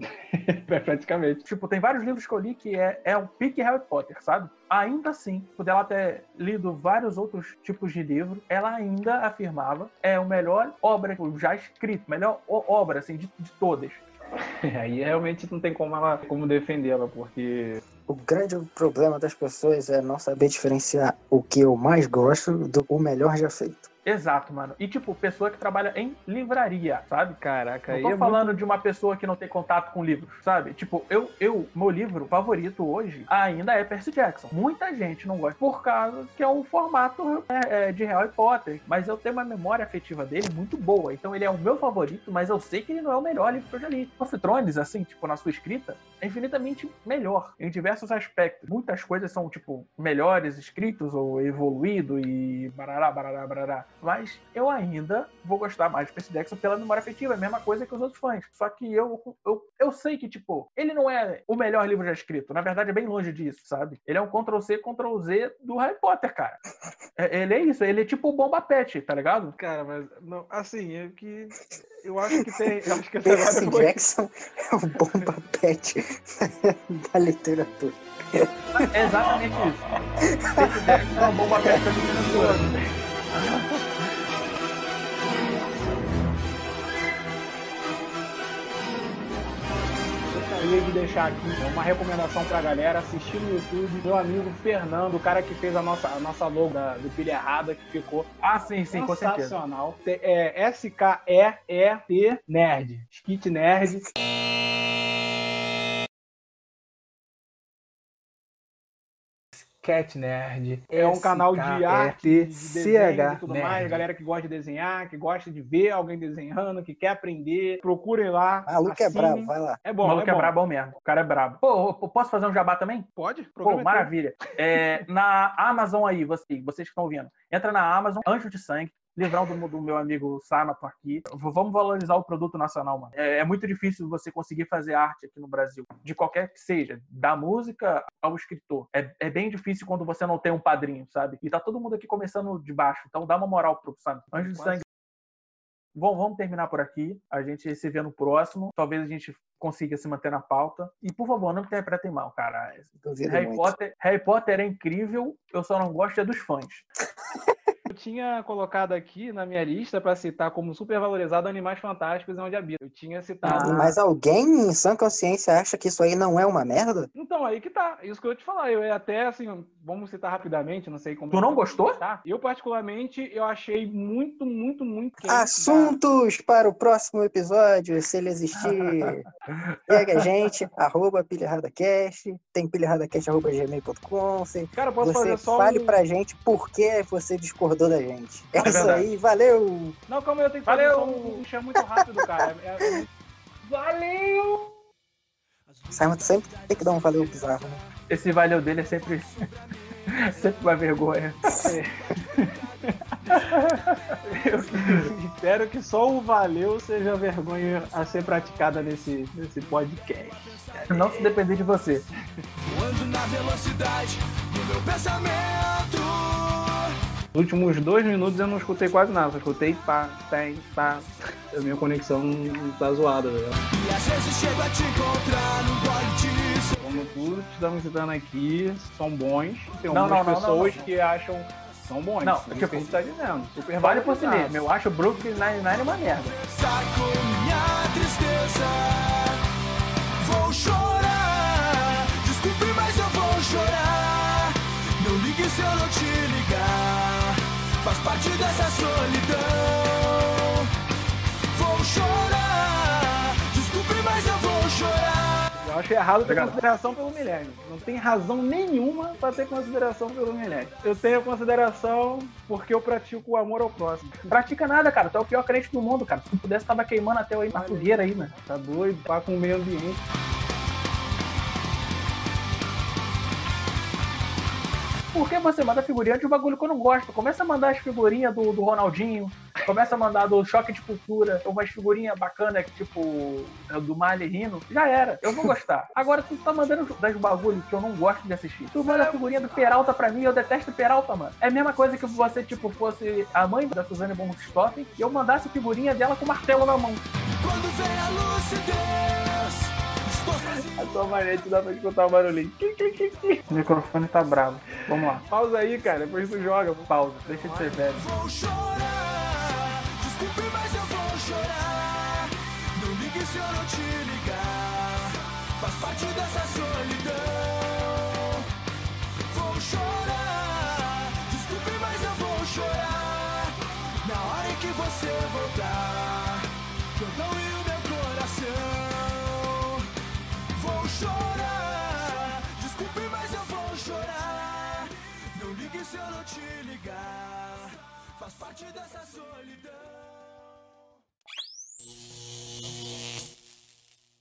[SPEAKER 1] É, praticamente.
[SPEAKER 2] Tipo, tem vários livros que eu li que é, é um pique Harry Potter, sabe? Ainda assim, por ela ter lido vários outros tipos de livro, ela ainda afirmava é o melhor obra já escrita, melhor obra, assim, de, de todas.
[SPEAKER 1] Aí realmente não tem como ela como defendê-la, porque.
[SPEAKER 3] O grande problema das pessoas é não saber diferenciar o que eu mais gosto do o melhor já feito.
[SPEAKER 2] Exato, mano. E, tipo, pessoa que trabalha em livraria, sabe?
[SPEAKER 1] Caraca,
[SPEAKER 2] Não
[SPEAKER 1] aí
[SPEAKER 2] tô
[SPEAKER 1] é
[SPEAKER 2] falando de uma pessoa que não tem contato com livros, sabe? Tipo, eu, eu, meu livro favorito hoje ainda é Percy Jackson. Muita gente não gosta por causa que é um formato é, é, de Harry Potter. Mas eu tenho uma memória afetiva dele muito boa. Então ele é o meu favorito, mas eu sei que ele não é o melhor livro que eu já li. Of Thrones, assim, tipo, na sua escrita, é infinitamente melhor em diversos aspectos. Muitas coisas são, tipo, melhores escritos ou evoluído e barará, barará, barará. Mas eu ainda vou gostar mais de Percy Jackson pela memória afetiva, é a mesma coisa que os outros fãs. Só que eu, eu, eu sei que, tipo, ele não é o melhor livro já escrito. Na verdade, é bem longe disso, sabe? Ele é um Ctrl-C, Ctrl-Z do Harry Potter, cara. É- ele é isso, ele é tipo o Bomba Pet, tá ligado?
[SPEAKER 1] Cara, mas não, assim, é que eu acho que tem, eu acho que
[SPEAKER 3] Percy
[SPEAKER 1] foi-
[SPEAKER 3] Jackson é o bomba pet da literatura.
[SPEAKER 2] É exatamente isso. Percy Jackson é um Bomba Pet da literatura.
[SPEAKER 1] Gostaria de deixar aqui uma recomendação pra galera assistir no YouTube meu amigo Fernando, o cara que fez a nossa, a nossa logo da- do Pilha Errada, que ficou
[SPEAKER 2] Ah, sim, sim, com certeza.
[SPEAKER 1] sensacional. Te- É S-K-E-E-T Nerd. Skit Nerd. Cat Nerd. É um canal de arte, de desenho e tudo mais. Galera que gosta de desenhar, que gosta de ver alguém desenhando, que quer aprender. Procurem lá.
[SPEAKER 3] Maluco é
[SPEAKER 1] assinem.
[SPEAKER 3] brabo, vai lá.
[SPEAKER 1] É
[SPEAKER 2] O
[SPEAKER 1] bom,
[SPEAKER 2] maluco
[SPEAKER 1] é
[SPEAKER 2] é,
[SPEAKER 1] bom.
[SPEAKER 2] brabo mesmo. O cara é brabo. Pô, posso fazer um jabá também?
[SPEAKER 1] Pode?
[SPEAKER 2] Pô,
[SPEAKER 1] é
[SPEAKER 2] maravilha. É, na Amazon aí, você, vocês que estão ouvindo, entra na Amazon, Anjo de Sangue, livrão do, do meu amigo Samato aqui. Vamos valorizar o produto nacional, mano. É, é muito difícil você conseguir fazer arte aqui no Brasil, de qualquer que seja, da música ao escritor. É, é bem difícil quando você não tem um padrinho, sabe? E tá todo mundo aqui começando de baixo, então dá uma moral pro Samato. Anjo de. Sangue. Bom, vamos terminar por aqui. A gente se vê no próximo. Talvez a gente consiga se manter na pauta. E, por favor, não me interpretem mal, cara. Harry. Potter, Harry Potter é incrível, eu só não gosto é dos fãs.
[SPEAKER 1] Tinha colocado aqui na minha lista pra citar como supervalorizado Animais Fantásticos e Onde Habita. Eu tinha citado.
[SPEAKER 2] Ah.
[SPEAKER 3] Mas alguém em sã consciência acha que isso aí não é uma merda?
[SPEAKER 1] Então, aí que tá. Isso que eu te falar. Eu ia até, assim, vamos citar rapidamente, não sei como.
[SPEAKER 2] Tu não gostou?
[SPEAKER 1] Tá? Eu, particularmente, eu achei muito, muito, muito quente.
[SPEAKER 3] Assuntos para o próximo episódio, se ele existir. Pega a gente, arroba pilharadacast, tem
[SPEAKER 1] da- Cara, posso
[SPEAKER 3] você
[SPEAKER 1] fazer só
[SPEAKER 3] fale
[SPEAKER 1] um...
[SPEAKER 3] pra gente por que você discordou da gente. É,
[SPEAKER 2] É
[SPEAKER 3] isso
[SPEAKER 2] verdade.
[SPEAKER 3] aí, valeu!
[SPEAKER 1] Não, calma aí, eu tenho que fazer
[SPEAKER 2] Valeu!
[SPEAKER 1] só um... um muito rápido, cara. É- é- Valeu!
[SPEAKER 3] Simon sempre tem que dar um valeu bizarro, né?
[SPEAKER 2] Esse valeu dele é sempre. sempre uma vergonha.
[SPEAKER 1] Eu espero que só o valeu seja a vergonha a ser praticada nesse, nesse podcast.
[SPEAKER 2] Não se depender de você.
[SPEAKER 5] Ando na velocidade do meu pensamento.
[SPEAKER 1] Nos últimos dois minutos eu não escutei quase nada, só escutei pá, tem, pá. A minha conexão tá zoada, velho.
[SPEAKER 5] E às vezes chego a te encontrar num gole disso.
[SPEAKER 1] Como tudo que estamos citando aqui são bons. Tem
[SPEAKER 2] Não,
[SPEAKER 1] algumas
[SPEAKER 2] não, não,
[SPEAKER 1] pessoas
[SPEAKER 2] não, não.
[SPEAKER 1] que acham são bons.
[SPEAKER 2] Não,
[SPEAKER 1] é isso
[SPEAKER 2] tipo,
[SPEAKER 1] que a gente tá dizendo. Super
[SPEAKER 2] Vale por si mesmo. Eu acho o Brooklyn Nine-Nine uma merda.
[SPEAKER 5] Saco minha tristeza. Vou chorar. Desculpe, mas eu vou chorar. Não ligue se se eu não te ligar. Faz parte dessa solidão. Vou chorar. Desculpe, mas eu vou chorar.
[SPEAKER 1] Eu acho errado ter
[SPEAKER 2] Obrigado.
[SPEAKER 1] consideração pelo milênio. Não tem razão nenhuma pra ter consideração pelo milênio. Eu tenho consideração porque eu pratico o amor ao próximo.
[SPEAKER 2] Pratica nada, cara. Tu é o pior crente do mundo, cara. Se não pudesse, tava queimando até aí na fogueira aí, né?
[SPEAKER 1] Tá doido? Pá com o meio ambiente.
[SPEAKER 2] Por que você manda figurinha de um bagulho que eu não gosto? Começa a mandar as figurinhas do, do Ronaldinho, começa a mandar do Choque de Cultura, ou umas figurinhas bacanas, que, tipo, é do Marley rindo. Já era, eu vou gostar. Agora tu tá mandando das bagulhos que eu não gosto de assistir. Tu manda a figurinha do Peralta pra mim, eu detesto Peralta, mano. É a mesma coisa que você, tipo, fosse a mãe da Suzane von Richthofen e eu mandasse figurinha dela com martelo na mão.
[SPEAKER 5] Quando vem a lucidez, estou sozinho.
[SPEAKER 1] A tua manete dá pra escutar o barulhinho.
[SPEAKER 2] O microfone tá bravo. Vamos lá.
[SPEAKER 1] Pausa aí, cara. Depois tu joga.
[SPEAKER 2] Pausa, deixa de ser velho.
[SPEAKER 5] Vou chorar. Desculpe, mas eu vou chorar. Não ligue se eu não te ligar. Faz parte dessa solidão. Vou chorar. Desculpe, mas eu vou chorar. Na hora em que você voltar. Te ligar. Faz parte dessa solidão.